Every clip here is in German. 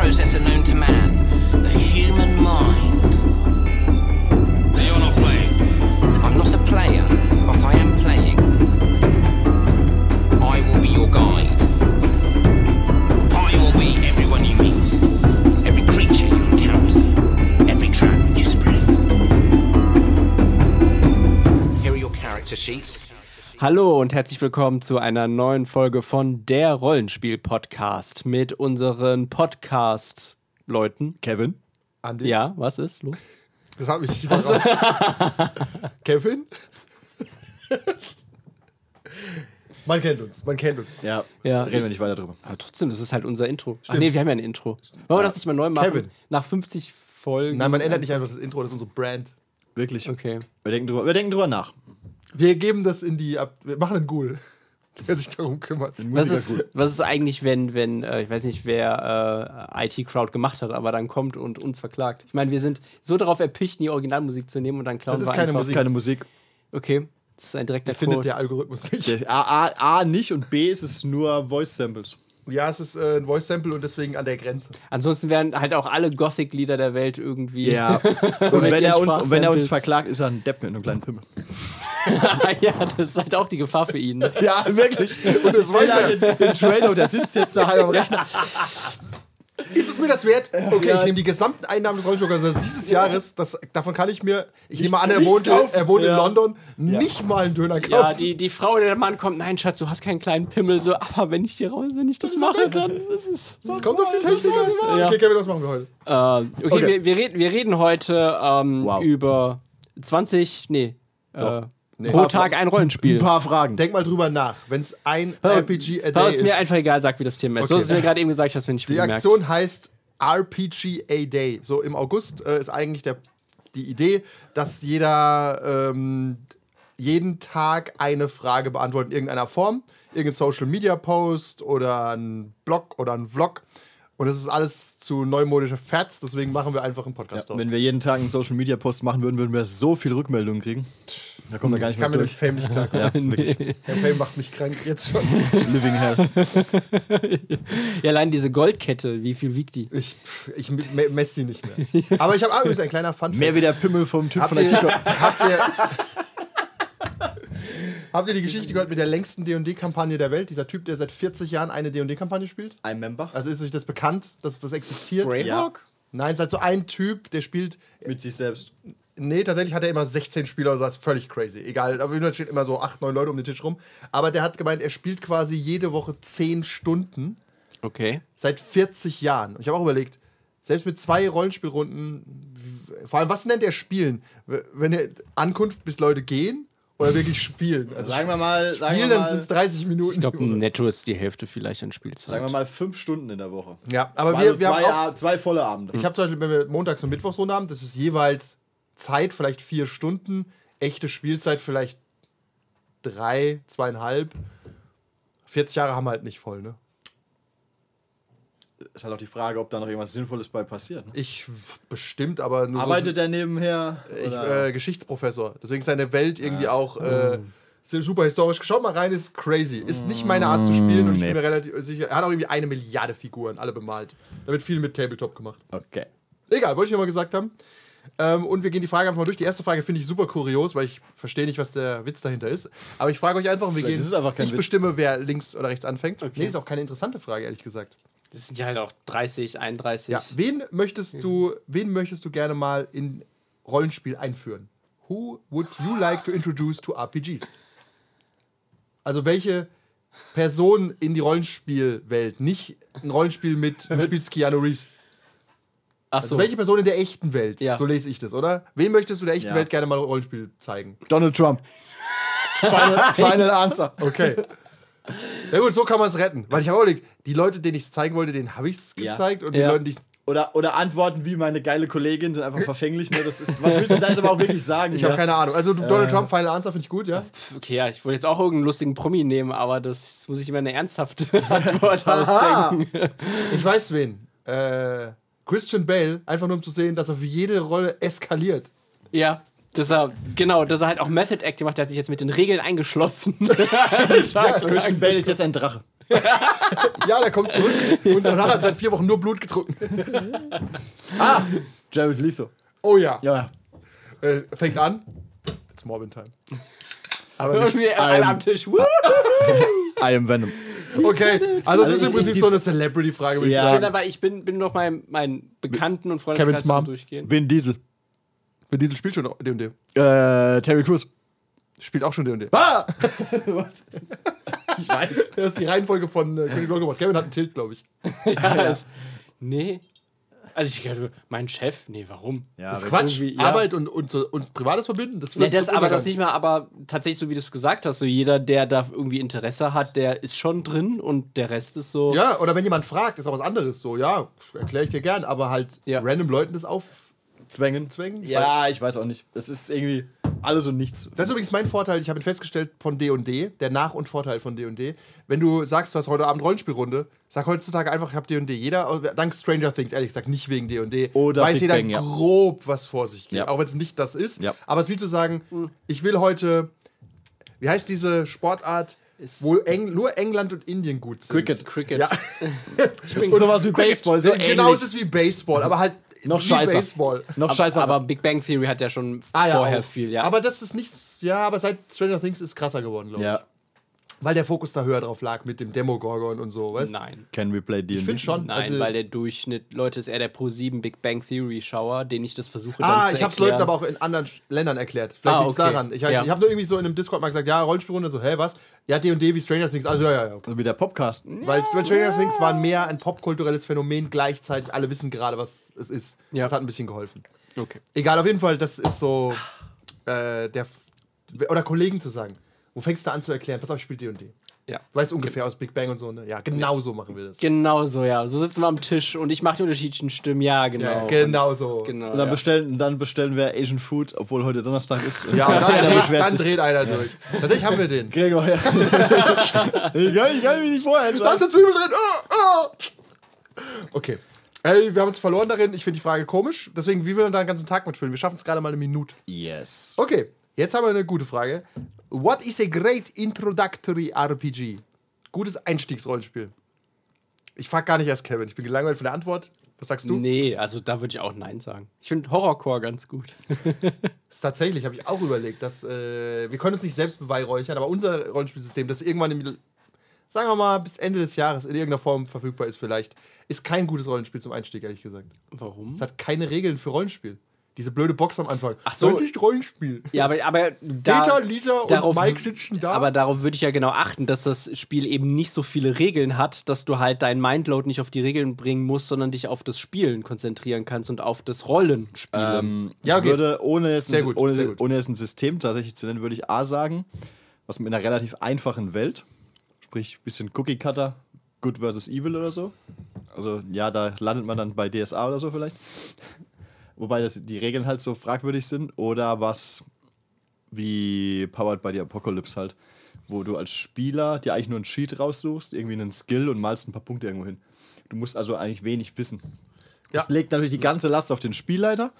process and no Hallo und herzlich willkommen zu einer neuen Folge von der Rollenspiel-Podcast mit unseren Podcast-Leuten. Kevin. Andi? Ja, was ist los? Das hat mich nicht raus. Kevin? man kennt uns, man kennt uns. Ja, Ja. reden wir nicht weiter drüber. Aber trotzdem, das ist halt unser Intro. Ach nee, wir haben ja ein Intro. Wollen wir das nicht mal neu machen? Kevin. Nach 50 Folgen. Nein, man ändert nicht einfach das Intro, das ist unsere Brand. Wirklich. Okay. Wir, denken drüber, wir denken drüber nach. Wir geben das in die, Ab wir machen einen Ghoul, der sich darum kümmert. Was ist, was ist eigentlich, wenn, wenn äh, ich weiß nicht, wer äh, IT-Crowd gemacht hat, aber dann kommt und uns verklagt? Ich meine, wir sind so darauf erpicht, die Originalmusik zu nehmen und dann klauen Das ist wir keine einfach. Das ist keine Musik. Okay, das ist ein direkter Findet Code. der Algorithmus nicht. Der A, A, A nicht und B ist es nur Voice Samples. Ja, es ist äh, ein Voice-Sample und deswegen an der Grenze. Ansonsten wären halt auch alle Gothic-Lieder der Welt irgendwie. Ja. und, wenn er uns, und wenn er uns verklagt, ist er ein Depp mit einem kleinen Pimmel. ja, das ist halt auch die Gefahr für ihn. Ne? Ja, wirklich. Und das weiß er. Den, den Trailer, der sitzt jetzt daheim am Rechner. Ist es mir das wert? Okay, Ja. ich nehme die gesamten Einnahmen des Rollenspielers dieses Jahres, das, davon kann ich mir, ich nehme an, er wohnt, er wohnt in Ja. London, nicht mal einen Döner kaufen. Ja, die, die Frau oder der Mann kommt, nein, Schatz, du hast keinen kleinen Pimmel, so, aber wenn ich dir raus, wenn ich das mache, dann ist es. Es kommt auf die Technik an. Ja. Okay, Kevin, was machen wir heute? Äh, okay, Okay. Wir, wir, reden, wir reden heute ähm, Wow. über 20, nee, äh, pro Paar Tag ein Rollenspiel. Ein paar Fragen. Denk mal drüber nach. Wenn es ein Paul, RPG a day ist mir ist, einfach egal, sag, wie das Thema ist. Du Okay. hast es mir gerade eben gesagt, hast du nicht die gemerkt. Aktion heißt RPG a day. So im August äh, ist eigentlich der, die Idee, dass jeder ähm, jeden Tag eine Frage beantwortet in irgendeiner Form. Irgendein Social Media Post oder ein Blog oder ein Vlog. Und das ist alles zu neumodischer Fats, deswegen machen wir einfach einen Ja, Podcast draus. wenn wir jeden Tag einen Social Media Post machen würden, würden wir so viel Rückmeldungen kriegen. Da kommen wir gar nicht ich kann mehr mit dem durch. Fame nicht klarkommen. Ja, wirklich. Herr Fame macht mich krank jetzt schon. Living Hell. Ja, allein diese Goldkette, wie viel wiegt die? Ich, ich me- messe die nicht mehr. Aber ich habe übrigens ein kleiner Fun Mehr wie der Pimmel vom Typ Habt von der ihr, TikTok. habt, ihr, habt ihr die Geschichte gehört mit der längsten D&D-Kampagne der Welt? Dieser Typ, der seit 40 Jahren eine D&D-Kampagne spielt? Ein Member. Also ist euch das bekannt, dass das existiert? Greyhawk? Nein, es ist halt so ein Typ, der spielt... Mit sich selbst. Nee, tatsächlich hat er immer 16 Spieler oder so, das ist völlig crazy. Egal, auf jeden Fall stehen immer so 8, 9 Leute um den Tisch rum. Aber der hat gemeint, er spielt quasi jede Woche 10 Stunden Okay. seit 40 Jahren. Und ich habe auch überlegt, selbst mit zwei Rollenspielrunden, vor allem, was nennt er Spielen? Wenn er Ankunft, bis Leute gehen oder wirklich spielen? Also Sagen wir mal, sagen Spielen, wir dann sind mal, es 30 Minuten. Ich glaube, netto ist die Hälfte vielleicht an Spielzeit. sagen wir mal fünf Stunden in der Woche. ja, aber zwei, wir, wir zwei, haben auch, zwei volle Abende. ich habe zum Beispiel, wenn wir Montags- und Mittwochsrunde haben, das ist jeweils Zeit, vielleicht vier Stunden, echte Spielzeit vielleicht drei, zweieinhalb. 40 Jahre haben wir halt nicht voll, ne? Ist halt auch die Frage, ob da noch irgendwas Sinnvolles bei passiert. ne? Ich bestimmt, aber nur so- Arbeitet er nebenher? Ich, äh, Geschichtsprofessor. Deswegen ist seine Welt irgendwie auch äh, super historisch. Schaut mal rein, ist crazy. Ist nicht meine Art zu spielen und ich Nee. bin mir relativ sicher. Er hat auch irgendwie eine Milliarde Figuren, alle bemalt. Da wird viel mit Tabletop gemacht. okay. Egal, wollte ich nur mal gesagt haben. Ähm, und wir gehen die Frage einfach mal durch. Die erste Frage finde ich super kurios, weil ich verstehe nicht, was der Witz dahinter ist. Aber ich frage euch einfach und wir Vielleicht gehen. ist es einfach kein ich Witz. bestimme, wer links oder rechts anfängt. Okay. Nee, ist auch keine interessante Frage, ehrlich gesagt. Das sind ja halt auch 30, 31. Ja. Wen möchtest du, wen möchtest du gerne mal in Rollenspiel einführen? Who would you like to introduce to RPGs? Also welche Person in die Rollenspielwelt, nicht ein Rollenspiel mit du spielst Keanu Reeves. Achso. Also welche Person in der echten Welt? Ja. So lese ich das, oder? Wen möchtest du der echten Ja. Welt gerne mal Rollenspiel zeigen? Donald Trump. Final, final Answer. Okay. Ja gut, so kann man es retten. Weil ich habe auch überlegt, die Leute, denen ich es zeigen wollte, denen habe ich es Ja. gezeigt. Und die Ja. Leute, die ich Oder, oder Antworten wie meine geile Kollegin sind einfach verfänglich. Ne? Das ist, was willst du da jetzt aber auch wirklich sagen? Ich ja? habe keine Ahnung. Also Donald Trump, Final Answer finde ich gut, ja? Okay, ja, ich wollte jetzt auch irgendeinen lustigen Promi nehmen, aber das muss ich immer eine ernsthafte Antwort ausdenken. Ich weiß wen. Äh, Christian Bale, einfach nur um zu sehen, dass er für jede Rolle eskaliert. Ja, dass er, genau, dass er halt auch Method Acting macht, der hat sich jetzt mit den Regeln eingeschlossen. Lang. Christian Bale ist jetzt ein Drache. ja, der kommt zurück und dann hat er seit vier Wochen nur Blut getrunken. Jared Leto. Oh ja. Ja. Äh, fängt an. It's Morbin Time. Aber nicht, Wir alle am Tisch. I am Venom. okay, also es Also ist im Prinzip so eine Celebrity-Frage, würde Ja. ich Ich bin sagen. aber ich bin, bin noch meinen mein Bekannten und am durchgehen. Vin Diesel. Vin Diesel spielt schon D&D. Äh, Terry Crews. Spielt auch schon D&D. Ah! ich weiß. Das ist die Reihenfolge von äh, König Longmont. Kevin hat einen Tilt, glaube ich. Nee. Also ich glaube, mein Chef, nee, warum? Ja, Das ist Quatsch. ja. Arbeit und, und, so, und Privates verbinden, das Nee, das, aber das nicht mal, aber tatsächlich, so wie du es gesagt hast, so jeder, der da irgendwie Interesse hat, der ist schon drin und der Rest ist so. Ja, oder wenn jemand fragt, ist auch was anderes. So, ja, erkläre ich dir gern, aber halt Ja. random Leuten das auf. Zwängen. Zwängen? Ja, ich weiß auch nicht. Das ist irgendwie alles und nichts. Das ist übrigens mein Vorteil, ich habe ihn festgestellt von D&D, der Nach- und Vorteil von D&D. Wenn du sagst, du hast heute Abend Rollenspielrunde, sag heutzutage einfach, ich habe D&D. Jeder, dank Stranger Things, ehrlich gesagt, nicht wegen D&D, Oder weiß Big jeder Bang, ja. grob, was vor sich geht. Ja. Auch wenn es nicht das ist. Ja. Aber es ist wie zu sagen, ich will heute, wie heißt diese Sportart, Ist- wo Eng, nur England und Indien gut sind? Cricket. Cricket. Ja. sowas wie Baseball, so genau, ähnlich. es ist wie Baseball, aber halt Noch wie scheißer. Baseball. Noch scheiße. Aber Big Bang Theory hat ja schon Ah, ja, vorher auch. viel, ja. Aber das ist nicht, ja, aber seit Stranger Things ist es krasser geworden, glaube ich. ja. Weil der Fokus da höher drauf lag mit dem Demogorgon und so, weißt du? Nein. Can we play D&D? Ich finde schon. Nein, also, weil der Durchschnitt, Leute, ist eher der Pro 7 Big Bang Theory Schauer, den ich das versuche Ah, dann zu ich habe es erklären. Leuten aber auch in anderen Ländern erklärt. Vielleicht Ah, liegt's okay. daran. Ich, Ja. ich habe nur irgendwie so in einem Discord mal gesagt, ja, Rollenspielrunde, so, hä, was? Ja, D&D wie Stranger Things. Also, ja, ja, ja. Okay. Also wie der Podcast. Weil, weil Stranger Things war mehr ein popkulturelles Phänomen gleichzeitig. Alle wissen gerade, was es ist. Ja. Das hat ein bisschen geholfen. Okay. Egal, auf jeden Fall, das ist so äh, der. F- Oder Kollegen zu sagen. Wo fängst du an zu erklären? Pass auf, ich spiele D&D. Ja. Du weißt ungefähr aus Big Bang und so, ne? Ja, genau so machen wir das. Genau so, ja. So sitzen wir am Tisch und ich mache die unterschiedlichen Stimmen. Ja, genau. Ja, genau so. Genau. Und dann, ja. bestellen, dann bestellen wir Asian Food, obwohl heute Donnerstag ist. Ja, und dann, dreht, beschwert dann sich. dreht einer durch. Tatsächlich haben wir den. Gregor, ja. egal, egal, wie ich vorher Da ist eine Zwiebel drin. Oh, oh. Okay. Ey, wir haben uns verloren darin. Ich finde die Frage komisch. Deswegen, wie will man da den ganzen Tag mitfüllen? Wir schaffen es gerade mal eine Minute. Yes. Okay, jetzt haben wir eine gute Frage. What is a great introductory RPG? Gutes Einstiegsrollenspiel. Ich frage gar nicht erst Kevin. Ich bin gelangweilt von der Antwort. Was sagst du? Nee, also da würde ich auch Nein sagen. Ich finde Horrorcore ganz gut. Tatsächlich, habe ich auch überlegt, dass äh, wir können uns nicht selbst beweihräuchern, aber unser Rollenspielsystem, das irgendwann im, sagen wir mal, bis Ende des Jahres in irgendeiner Form verfügbar ist, vielleicht, ist kein gutes Rollenspiel zum Einstieg, ehrlich gesagt. Warum? Es hat keine Regeln für Rollenspiel. Diese blöde Box am Anfang. Ach so. Ist Rollenspiel. Ja, aber, aber da, Peter, Lisa und darauf, Mike sitzen da. Aber darauf würde ich ja genau achten, dass das Spiel eben nicht so viele Regeln hat, dass du halt deinen Mindload nicht auf die Regeln bringen musst, sondern dich auf das Spielen konzentrieren kannst und auf das Rollenspielen. Ähm, Ja, okay. Ich würde, ohne es, Sehr ein, gut, ohne, sehr gut. ohne es ein System tatsächlich zu nennen, würde ich A sagen, was mit einer relativ einfachen Welt, sprich ein bisschen Cookie-Cutter, Good versus Evil oder so. Also ja, da landet man dann bei DSA oder so vielleicht. Wobei das, die Regeln halt so fragwürdig sind. Oder was wie Powered by the Apocalypse halt, wo du als Spieler dir eigentlich nur einen Cheat raussuchst, irgendwie einen Skill und malst ein paar Punkte irgendwo hin. Du musst also eigentlich wenig wissen. Das Ja. legt natürlich die ganze Last auf den Spielleiter.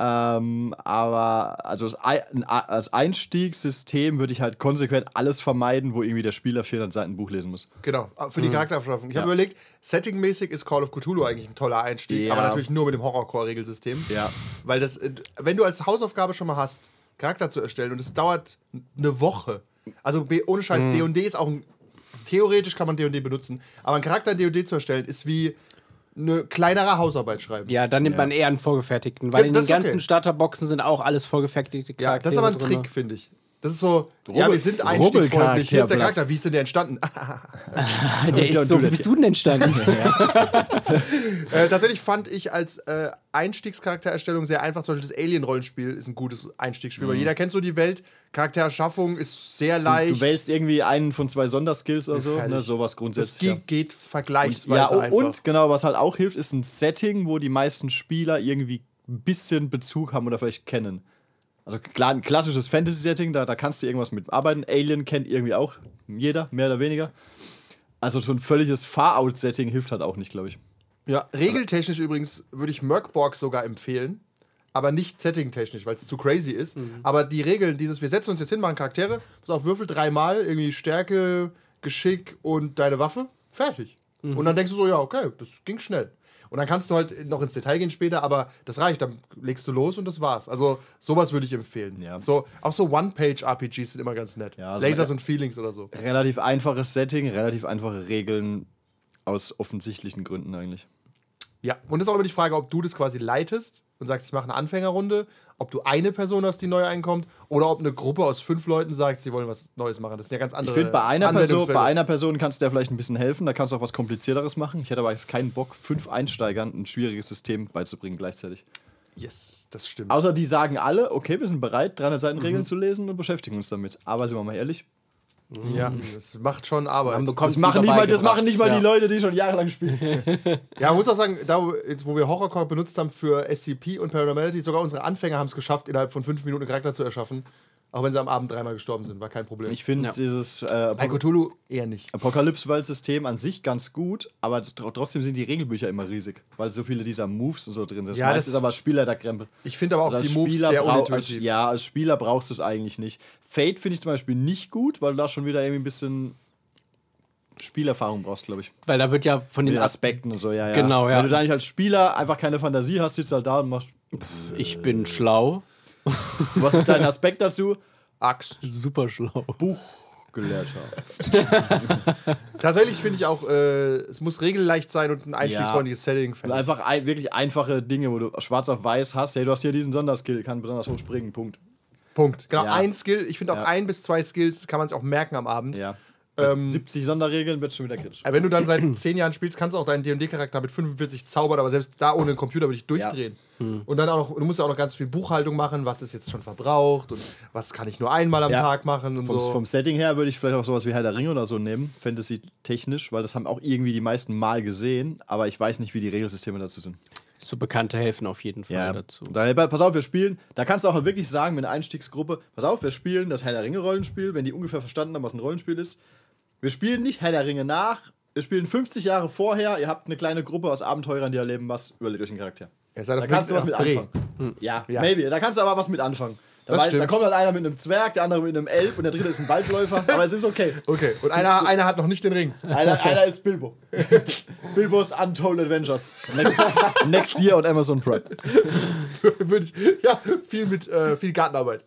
Ähm, aber also als Einstiegssystem würde ich halt konsequent alles vermeiden, wo irgendwie der Spieler 400 Seiten Buch lesen muss. Genau, für die Charakteraufschaffung. Ich habe Ja. überlegt, settingmäßig ist Call of Cthulhu eigentlich ein toller Einstieg, Ja. aber natürlich nur mit dem Horrorcore-Regelsystem. Ja. Weil das, äh, wenn du als Hausaufgabe schon mal hast, Charakter zu erstellen und es dauert eine Woche, also ohne Scheiß, Mhm. D&D ist auch ein, theoretisch kann man D&D benutzen, aber ein Charakter in D&D zu erstellen ist wie eine kleinere Hausarbeit schreiben. ja, dann nimmt man eher einen vorgefertigten, weil Ja, in den ist okay. ganzen Starterboxen sind auch alles vorgefertigte Ja, Charaktere das ist aber ein drin. Trick, finde ich. Das ist so, ja, Rubbel- wir sind einstiegsfreundlich. Hier ist der. Charakter, wie ist denn der entstanden? Der ist so, wie bist du denn entstanden? Äh, tatsächlich fand ich als äh, Einstiegscharaktererstellung sehr einfach. Zum Beispiel das Alien-Rollenspiel ist ein gutes Einstiegsspiel, weil jeder kennt so die Welt. Charaktererschaffung ist sehr leicht. Du wählst irgendwie einen von zwei Sonderskills oder so, ne, sowas das grundsätzlich. geht, ja. geht vergleichsweise Ja, und, einfach. und genau, was halt auch hilft, ist ein Setting, wo die meisten Spieler irgendwie ein bisschen Bezug haben oder vielleicht kennen. Also klar, ein klassisches Fantasy-Setting, da, da kannst du irgendwas mit arbeiten. Alien kennt irgendwie auch jeder, mehr oder weniger. Also so ein völliges Far-Out-Setting hilft halt auch nicht, glaube ich. ja, regeltechnisch übrigens würde ich Merkborg sogar empfehlen, aber nicht settingtechnisch, weil es zu crazy ist. Mhm. Aber die Regeln, dieses, wir setzen uns jetzt hin, machen Charaktere, pass auf, würfel dreimal, irgendwie Stärke, Geschick und deine Waffe. Fertig. Mhm. Und dann denkst du so, ja, okay, das ging schnell. Und dann kannst du halt noch ins Detail gehen später, aber das reicht. Dann legst du los und das war's. Also sowas würde ich empfehlen. Ja. So, auch so One-Page-RPGs sind immer ganz nett. Ja, also Lasers und Feelings oder so. Relativ einfaches Setting, relativ einfache Regeln aus offensichtlichen Gründen eigentlich. Ja, und es ist auch immer die Frage, ob du das quasi leitest und sagst, ich mache eine Anfängerrunde, ob du eine Person hast, die neu einkommt, oder ob eine Gruppe aus fünf Leuten sagt, sie wollen was Neues machen. Das sind ja ganz Ich andere. finde, bei einer, Person, bei einer Person kannst du dir vielleicht ein bisschen helfen, da kannst du auch was Komplizierteres machen. Ich hätte aber jetzt keinen Bock, fünf Einsteigern ein schwieriges System beizubringen gleichzeitig. Yes, das stimmt. Außer die sagen alle, okay, wir sind bereit, 300 Seiten Mhm. Regeln zu lesen und beschäftigen uns damit. Aber sind wir mal ehrlich, Ja, das macht schon Arbeit. Das machen, nicht mal, das machen nicht mal Ja. die Leute, die schon jahrelang spielen. Ja, man muss auch sagen, da wo wir Horrorcore benutzt haben für SCP und Paranormality, sogar unsere Anfänger haben es geschafft, innerhalb von fünf Minuten einen Charakter zu erschaffen. Auch wenn sie am Abend dreimal gestorben sind, war kein Problem. Ich finde Ja. dieses äh, Bei Cthulhu eher nicht. Apokalypse-System an sich ganz gut, aber tr- trotzdem sind die Regelbücher immer riesig, weil so viele dieser Moves und so drin sind. Das Ja, meiste das- ist aber Spielerkrempel. Ich finde aber auch Also die Moves sehr brau- als, unintuitiv. ja, als Spieler brauchst du es eigentlich nicht. Fate finde ich zum Beispiel nicht gut, weil du da schon wieder irgendwie ein bisschen Spielerfahrung brauchst, glaube ich. Weil da wird ja von Mit den den Aspekten. Aspekten und so, ja, ja. Genau, ja. Wenn du da nicht als Spieler einfach keine Fantasie hast, sitzt du halt da und machst. Ich bin schlau. Was ist dein Aspekt dazu? Axt. Super schlau. Buchgelehrter. Tatsächlich finde ich auch, äh, es muss regelleicht sein und ein einstiegsfreundliches Setting. Und fände ich. einfach ein, wirklich einfache Dinge, wo du schwarz auf weiß hast. Hey, du hast hier diesen Sonderskill, kann besonders hoch springen, Punkt. Punkt. Genau, Ja. ein Skill. Ich finde auch Ja. ein bis zwei Skills kann man sich auch merken am Abend. Ja. Ähm, 70 Sonderregeln wird schon wieder kritisch. Aber Wenn du dann seit zehn Jahren spielst, kannst du auch deinen D&D-Charakter mit 45 zaubern, aber selbst da ohne einen Computer würde ich durchdrehen. Und dann auch noch, du musst ja auch noch ganz viel Buchhaltung machen, was ist jetzt schon verbraucht und was kann ich nur einmal am Ja. Tag machen und Vom, so. vom Setting her würde ich vielleicht auch sowas wie Herr der Ringe oder so nehmen, Fantasy-technisch, weil das haben auch irgendwie die meisten mal gesehen, aber ich weiß nicht, wie die Regelsysteme dazu sind. So Bekannte helfen auf jeden Fall Ja, dazu. Daher, pass auf, wir spielen, da kannst du auch wirklich sagen, mit einer Einstiegsgruppe, pass auf, wir spielen das Herr der Ringe-Rollenspiel, wenn die ungefähr verstanden haben, was ein Rollenspiel ist. Wir spielen nicht Herr der Ringe nach, wir spielen 50 Jahre vorher, ihr habt eine kleine Gruppe aus Abenteurern, die erleben was, überlegt euch den Charakter. Ja, Da kannst du was mit anfangen. Ja, Ja. maybe. Da kannst du aber was mit anfangen. Da, Das weiß, da kommt halt einer mit einem Zwerg, der andere mit einem Elb und der dritte ist ein Waldläufer. aber es ist okay. Okay, und einer, einer hat noch nicht den Ring. Einer, einer ist Bilbo. Bilbos Untold Adventures. Next, next Year und Amazon Prime. Würde ich, ja, viel mit äh, viel Gartenarbeit.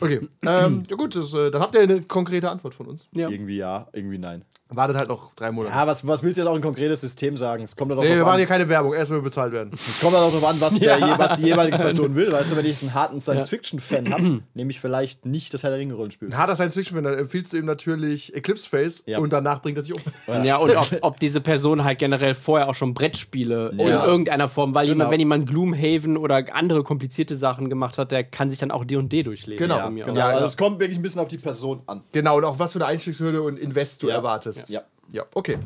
okay, ähm, ja gut, das, äh, dann habt ihr eine konkrete Antwort von uns. Ja. Irgendwie ja, irgendwie nein. Wartet halt noch drei Monate. Ja, was, was willst du jetzt auch ein konkretes System sagen? Es kommt ja doch nee, wir machen an. hier keine Werbung, erst wenn wir bezahlt werden. Es kommt ja auch darauf an, was, der, je- was die jeweilige Person will. Weißt du, wenn ich jetzt einen harten Science-Fiction-Fan habe, nehme ich vielleicht nicht das Herr der Ringe-Rollenspiel. Ein harter Science-Fiction-Fan, dann empfiehlst du ihm natürlich Eclipse Face Ja. und danach bringt er sich um. Ja, und ob, ob diese Person halt generell vorher auch schon Brettspiele in Ja. irgendeiner Form, weil jemand, Genau. wenn jemand Gloomhaven oder andere komplizierte Sachen gemacht hat, der kann sich dann auch D&D durchlesen. Genau. Ja, genau. aus. also es kommt wirklich ein bisschen auf die Person an. Genau, und auch was für eine Einstiegshürde und Invest du Ja. Erwartest. Ja. Ja, okay.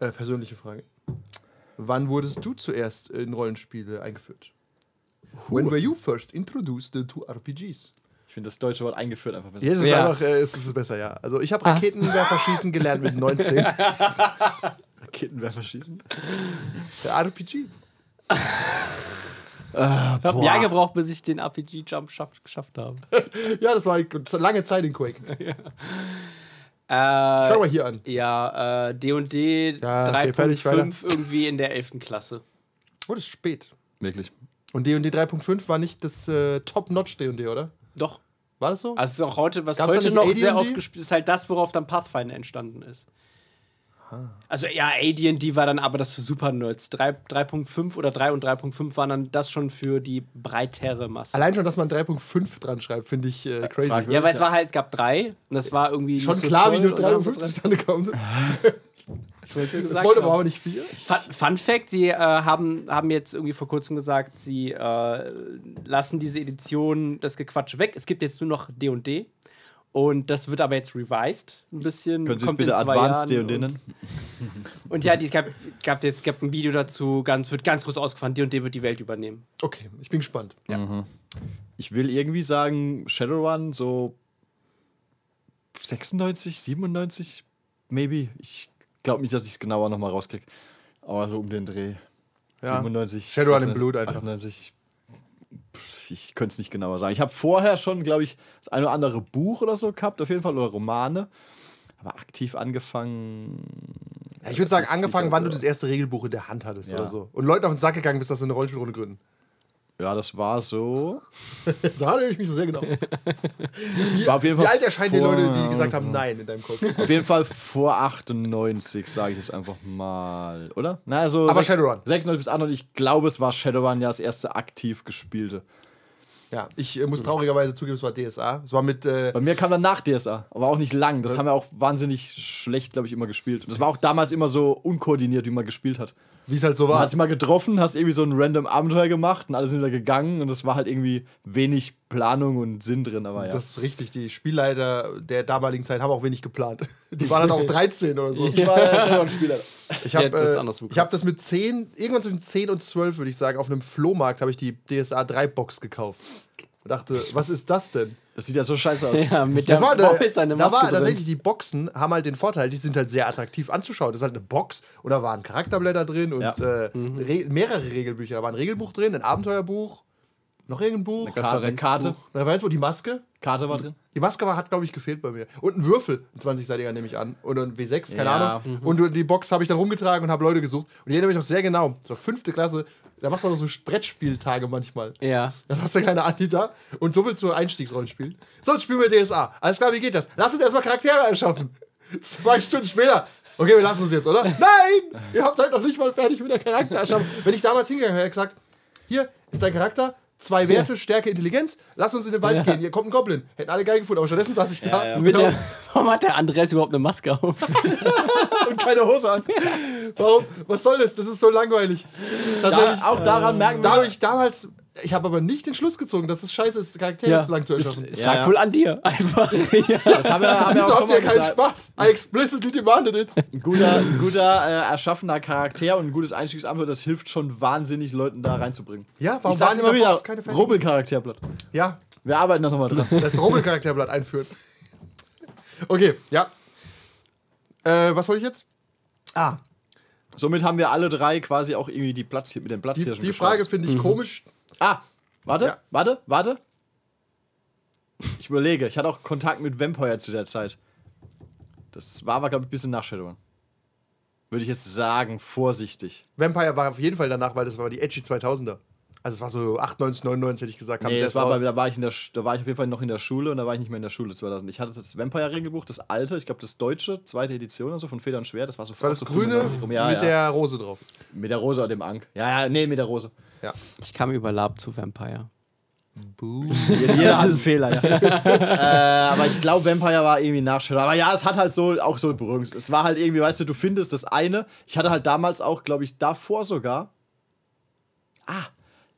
Äh, persönliche Frage. Wann wurdest du zuerst in Rollenspiele eingeführt? When were you first introduced to RPGs? Ich finde das deutsche Wort eingeführt einfach besser. Jetzt ist Ja. einfach, äh, es ist besser, ja. Also ich habe Raketenwerfer schießen gelernt mit 19. Raketenwerfer schießen. Der RPG. Ich habe ein Jahr gebraucht, bis ich den RPG-Jump schaff, geschafft habe. Ja, das war lange Zeit in Quake. Äh, Schau mal hier an. ja, äh, D&D Ja, okay, fertig, weiter. 3.5 irgendwie in der 11. Klasse. Oh, das ist spät. Wirklich. Und D&D 3.5 war nicht das äh, Top-Notch D&D, oder? Doch. War das so? Also ist auch heute, was Gab's heute noch AD&D? sehr oft gespielt ist, halt das, worauf dann Pathfinder entstanden ist. Also ja, AD&D war dann aber das für Super-Nerds. 3 3.5 oder 3 und 3.5 waren dann das schon für die breitere Masse. Allein schon, dass man 3.5 dran schreibt, finde ich äh, crazy. fragwürdig. ja, weil es war halt, es gab drei und das war irgendwie Schon klar, wie haben 3.5 wir zustande dran Das wollte ja. aber auch nicht viel. Fun, Fun Fact: Sie äh, haben, haben jetzt irgendwie vor kurzem gesagt, sie äh, lassen diese Edition das Gequatsche weg. Es gibt jetzt nur noch D&D. Und das wird aber jetzt revised ein bisschen. Können Sie es bitte Advanced Jahren D&D und- nennen? Und ja, es gab, gab jetzt gab ein Video dazu, ganz, wird ganz groß ausgefahren, D&D wird die Welt übernehmen. Okay, ich bin gespannt. Ich will irgendwie sagen, Shadowrun so 96, 97, maybe. Ich glaube nicht, dass ich es genauer nochmal rauskriege. Aber so um den Dreh. Ja. 97. Shadowrun im Blut einfach. 98. Ich könnte es nicht genauer sagen. Ich habe vorher schon, glaube ich, das eine oder andere Buch oder so gehabt, auf jeden Fall, oder Romane. Aber aktiv angefangen. Ja, ich würde sagen, angefangen, wann du das erste Regelbuch in der Hand hattest Ja. oder so. Und Leuten auf den Sack gegangen bist, dass du eine Rollenspielrunde gründen. Ja, das war so. da erinnere ich mich so sehr genau. Das war auf jeden Fall Wie alt erscheinen die vor- Leute, die gesagt haben, nein, in deinem Kopf? Auf jeden Fall vor 98, sage ich jetzt einfach mal, oder? Na, also Aber sechs- Shadowrun. 96 bis 98, ich glaube, es war Shadowrun ja das erste aktiv gespielte. Ja, ich äh, muss traurigerweise zugeben, es war DSA. Es war mit. Äh, Bei mir kam dann nach DSA, aber auch nicht lang. Das haben wir auch wahnsinnig schlecht, glaube ich, immer gespielt. Und das war auch damals immer so unkoordiniert, wie man gespielt hat. Wie es halt so Man war. hat sich mal getroffen, hast irgendwie so ein random Abenteuer gemacht und alle sind wieder gegangen und das war halt irgendwie wenig Planung und Sinn drin, aber ja. Das ist richtig. Die Spielleiter der damaligen Zeit haben auch wenig geplant. Die waren dann auch 13 oder so. ich war ja Shadowrun-Spieler. Ich Die habe hätten das äh, ich hab das mit 10, irgendwann zwischen 10 und 12, würde ich sagen, auf einem Flohmarkt habe ich die DSA 3 Box gekauft. Und dachte, was ist das denn? Das sieht ja so scheiße aus. Ja, mit Das der war, eine, ist eine da Maske war drin. tatsächlich, die Boxen haben halt den Vorteil, die sind halt sehr attraktiv anzuschauen. Das ist halt eine Box und da waren Charakterblätter drin und Ja. äh, Re mehrere Regelbücher. Da war ein Regelbuch drin, ein Abenteuerbuch, noch irgendein Buch, Eine Ka- eine Karte, Referenzbuch, die Maske. Karte war drin. Die Maske war, hat, glaube ich, gefehlt bei mir. Und ein Würfel, ein 20-seitiger nehme ich an. Oder ein W6, keine Ja. Ahnung. Und die Box habe ich dann rumgetragen und habe Leute gesucht. Und ich erinnere mich noch sehr genau. Das war fünfte Klasse. Da macht man doch so Brettspieltage manchmal. Ja. Da hast du keine Anita. Und so viel zur Einstiegsrollenspiel. So, jetzt spielen wir DSA. Alles klar, wie geht das? Lass uns erstmal Charaktere erschaffen. Zwei Stunden später. Okay, wir lassen es jetzt, oder? Nein! Ihr habt halt noch nicht mal fertig mit der Charaktererschaffung. Wenn ich damals hingegangen wäre, hätte ich gesagt, hier ist dein Charakter, zwei Werte, Stärke, Intelligenz, lass uns in den Wald Ja. gehen, hier kommt ein Goblin. Hätten alle geil gefunden, aber stattdessen saß ich da ja. Mit genau, der, warum hat der Andreas überhaupt eine Maske auf? Und keine Hose an. warum, was soll das? Das ist so langweilig. Tatsächlich, Da, auch daran merken wir, da habe ich damals, ich habe aber nicht den Schluss gezogen, dass es scheiße ist, Charaktere zu lang zu Es, erschaffen. es Ja, lag ja. wohl an dir. Einfach. ja. das haben wir, haben wir Wieso auch habt schon ihr keinen gesagt. Spaß? I explicitly demanded it. Ein guter, ein guter äh, erschaffener Charakter und ein gutes Einstiegsabenteuer, das hilft schon wahnsinnig, Leuten da reinzubringen. Ja, warum ich sag's immer wieder, Rubbelcharakterblatt. Ja, Wir arbeiten da nochmal dran. das Rubbelcharakterblatt einführen. Okay, ja. Äh, was wollte ich jetzt? Ah, Somit haben wir alle drei quasi auch irgendwie die Platz mit den die, Platzhirschen die Frage gestartet. finde ich komisch. Ah, warte, Ja. warte, warte. Ich überlege, ich hatte auch Kontakt mit Vampire zu der Zeit. Das war aber, glaube ich, ein bisschen nach Shadowrun. Würde ich jetzt sagen, vorsichtig. Vampire war auf jeden Fall danach, weil das war die Edgy 2000er. Also es war so 98, 99, hätte ich gesagt. Nee, das war bei, da, war ich in der, da war ich auf jeden Fall noch in der Schule und da war ich nicht mehr in der Schule 2000. Ich hatte das Vampire-Regelbuch, das alte, ich glaube das deutsche, zweite Edition also von Feder und Schwert. Das war so, das war das so Grüne 95 rum. Ja, mit ja. der Rose drauf. mit der Rose oder dem Ank. Ja, ja, nee, mit der Rose. Ja. Ich kam über Lab zu Vampire. Jeder, jeder hat einen Fehler, ja. äh, aber ich glaube, Vampire war irgendwie nach Shadowrun. Aber ja, es hat halt so auch so Berührungs. Es war halt irgendwie, weißt du, du findest das eine. Ich hatte halt damals auch, glaube ich, davor sogar. Ah,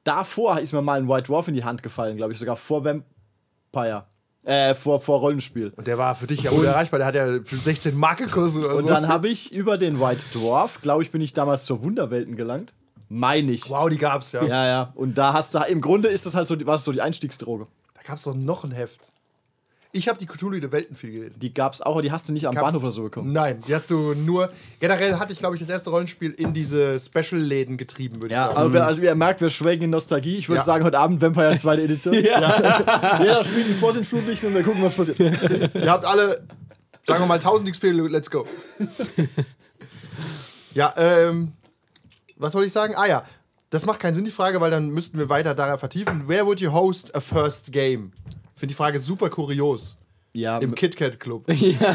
davor ist mir mal ein White Dwarf in die Hand gefallen, glaube ich, sogar vor Vampire. Äh, vor, vor Rollenspiel. Und der war für dich ja unerreichbar. Der hat ja 16 Markekurse oder Und so. dann habe ich über den White Dwarf, glaube ich, bin ich damals zur Wunderwelten gelangt. Meine ich. wow, die gab's ja. Ja, ja. Und da hast du, im Grunde ist das halt so, die- was so die Einstiegsdroge. Da gab's doch noch ein Heft. Ich habe die Cthulhu der Welten viel gelesen. Die gab's auch, aber die hast du nicht am Gab- Bahnhof oder so bekommen. Nein, die hast du nur. Generell hatte ich, glaube ich, das erste Rollenspiel in diese Special-Läden getrieben, würde ich Ja, sagen. also, wer- also wie ihr merkt, wir schwelgen in Nostalgie. Ich würde Ja. sagen, heute Abend Vampire zweite Edition. Jeder spielt die Vorsintflutlichten und wir gucken, was passiert. Ihr habt alle, sagen wir mal, 1000 XP, let's go. ja, ähm, was wollte ich sagen? Ah ja, das macht keinen Sinn, die Frage, weil dann müssten wir weiter daran vertiefen. Where would you host a first game? Ich finde die Frage super kurios. Ja, Im KitKat Club.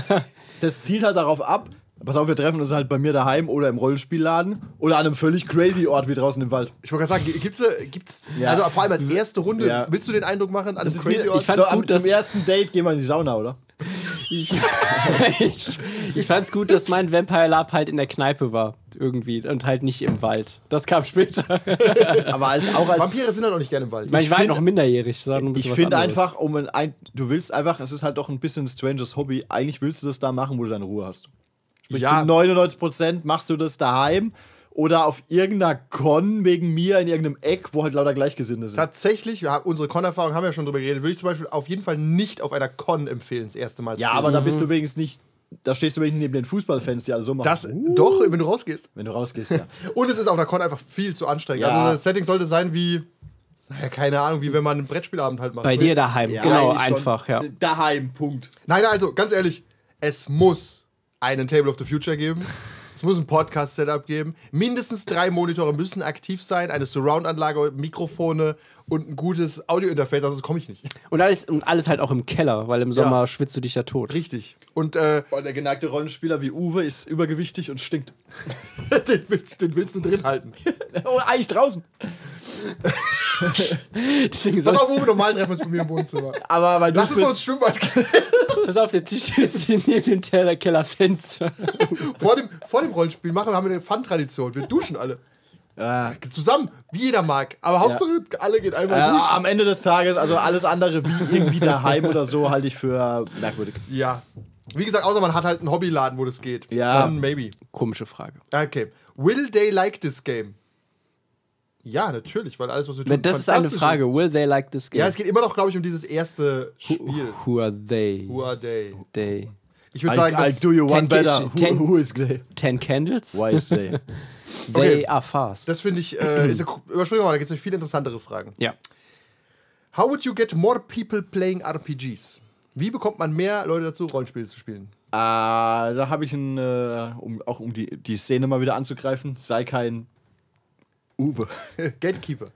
das zielt halt darauf ab. Pass auf, wir treffen uns halt bei mir daheim oder im Rollenspielladen oder an einem völlig crazy Ort wie draußen im Wald. Ich wollte gerade sagen, gibt's, äh, gibt's Ja. also vor allem als erste Runde, Ja. willst du den Eindruck machen, an Das einem crazy ich Ort? fand's so, am, gut, dass- zum ersten Date gehen wir in die Sauna, oder? Ich, ich, ich fand's gut, dass mein Vampire Lab halt in der Kneipe war. Irgendwie. Und halt nicht im Wald. Das kam später. Aber als, auch als. Vampire sind halt auch nicht gerne im Wald. Ich, ich war halt noch minderjährig. Noch bisschen Ich finde einfach, um ein, ein, du willst einfach, es ist halt doch ein bisschen ein stranges Hobby. Eigentlich willst du das da machen, wo du deine Ruhe hast. Sprich, Ja. zu 99% machst du das daheim oder auf irgendeiner Con wegen mir in irgendeinem Eck, wo halt lauter Gleichgesinnte sind. Tatsächlich, wir haben, unsere Con-Erfahrung haben wir ja schon drüber geredet, würde ich zum Beispiel auf jeden Fall nicht auf einer Con empfehlen, das erste Mal zu Ja, aber da bist du wenigstens nicht, da stehst du wenigstens neben den Fußballfans, die alle so machen. Das, doch, wenn du rausgehst. wenn du rausgehst, ja. Und es ist auf einer Con einfach viel zu anstrengend. Ja. Also das Setting sollte sein wie, naja, keine Ahnung, wie wenn man einen Brettspielabend halt macht. Bei dir daheim. Ja, genau, einfach, ja. Daheim, Punkt. Nein, also, ganz ehrlich, Es muss einen Table of the Future geben. Es muss ein Podcast-Setup geben. Mindestens drei Monitore müssen aktiv sein, eine Surround-Anlage, Mikrofone und ein gutes Audio-Interface, also komme ich nicht. Und alles, und alles halt auch im Keller, weil im Sommer schwitzt du dich ja tot. Richtig. Und äh, Und der geneigte Rollenspieler wie Uwe ist übergewichtig und stinkt. den, willst, den willst du drin halten. Oh, eigentlich draußen. Deswegen Pass auf, Uwe, normal treffen wir uns bei mir im Wohnzimmer. Aber weil du Lass uns ins bist, Schwimmbad gehen. pass auf, der Tisch ist hier neben dem Teller Kellerfenster. vor, dem, vor dem Rollenspiel machen wir, haben wir eine Fun-Tradition. Wir duschen alle. äh, Zusammen, wie jeder mag. Aber Hauptsache, alle gehen einmal duschen. am Ende des Tages, also alles andere wie irgendwie daheim oder so, halte ich für merkwürdig. Ja. Wie gesagt, außer man hat halt einen Hobbyladen, wo das geht. Ja. Dann maybe. Komische Frage. Okay. Will they like this game? Ja, natürlich, weil alles, was wir tun, Das ist eine Frage. Ist. Will they like this game? Ja, es geht immer noch, glaube ich, um dieses erste Spiel. Who are they? Who are they? They. Ich würde I, sagen, I do you Ten one better. Ki- Who, ten- who is they? Ten candles? Why is they? They Okay. are fast. das finde ich, äh, ist, überspringen wir mal, da gibt es viel interessantere Fragen. ja. How would you get more people playing RPGs? Wie bekommt man mehr Leute dazu, Rollenspiele zu spielen? Äh, da habe ich ein, äh, um, auch um die, die Szene mal wieder anzugreifen, sei kein Uwe. Gatekeeper.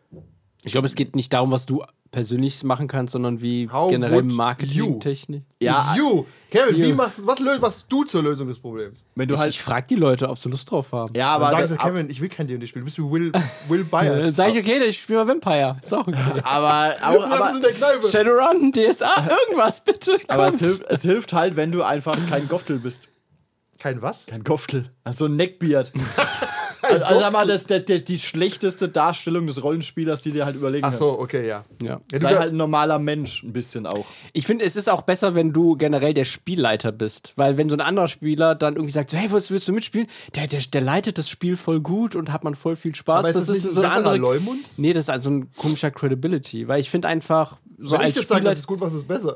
Ich glaube, es geht nicht darum, was du persönlich machen kannst, sondern wie How generell Marketingtechnik. Ja, You. Kevin, wie You. machst, was löst machst du zur Lösung des Problems? wenn du Ich, halt. ich frage die Leute, ob sie Lust drauf haben. ja, Dann aber. sagen das- sie, Kevin, ich will kein D&D spielen. Du bist wie Will, Will Dann Byers. sage ich, okay, ich spiele mal Vampire. Ist auch okay. aber, es aber, in der Kneipe. Shadowrun, DSA, irgendwas bitte. aber es, hilft, es hilft halt, wenn du einfach kein Goftel bist. Kein was? Kein Goftel. Also ein Neckbeard. Also also sag mal, das, das, das, die schlechteste Darstellung des Rollenspielers, die dir halt überlegen Ach so, okay, ja. Ja. Sei halt ein normaler Mensch, ein bisschen auch. Ich finde, es ist auch besser, wenn du generell der Spielleiter bist. Weil wenn so ein anderer Spieler dann irgendwie sagt, so, hey, willst, willst du mitspielen? Der, der, der leitet das Spiel voll gut und hat man voll viel Spaß. Aber ist das nicht ein besserer Leumund? Nee, das ist also ein komischer Credibility. Weil ich finde einfach, so wenn ich als das sage, dass Spieler. es gut machst, ist es besser.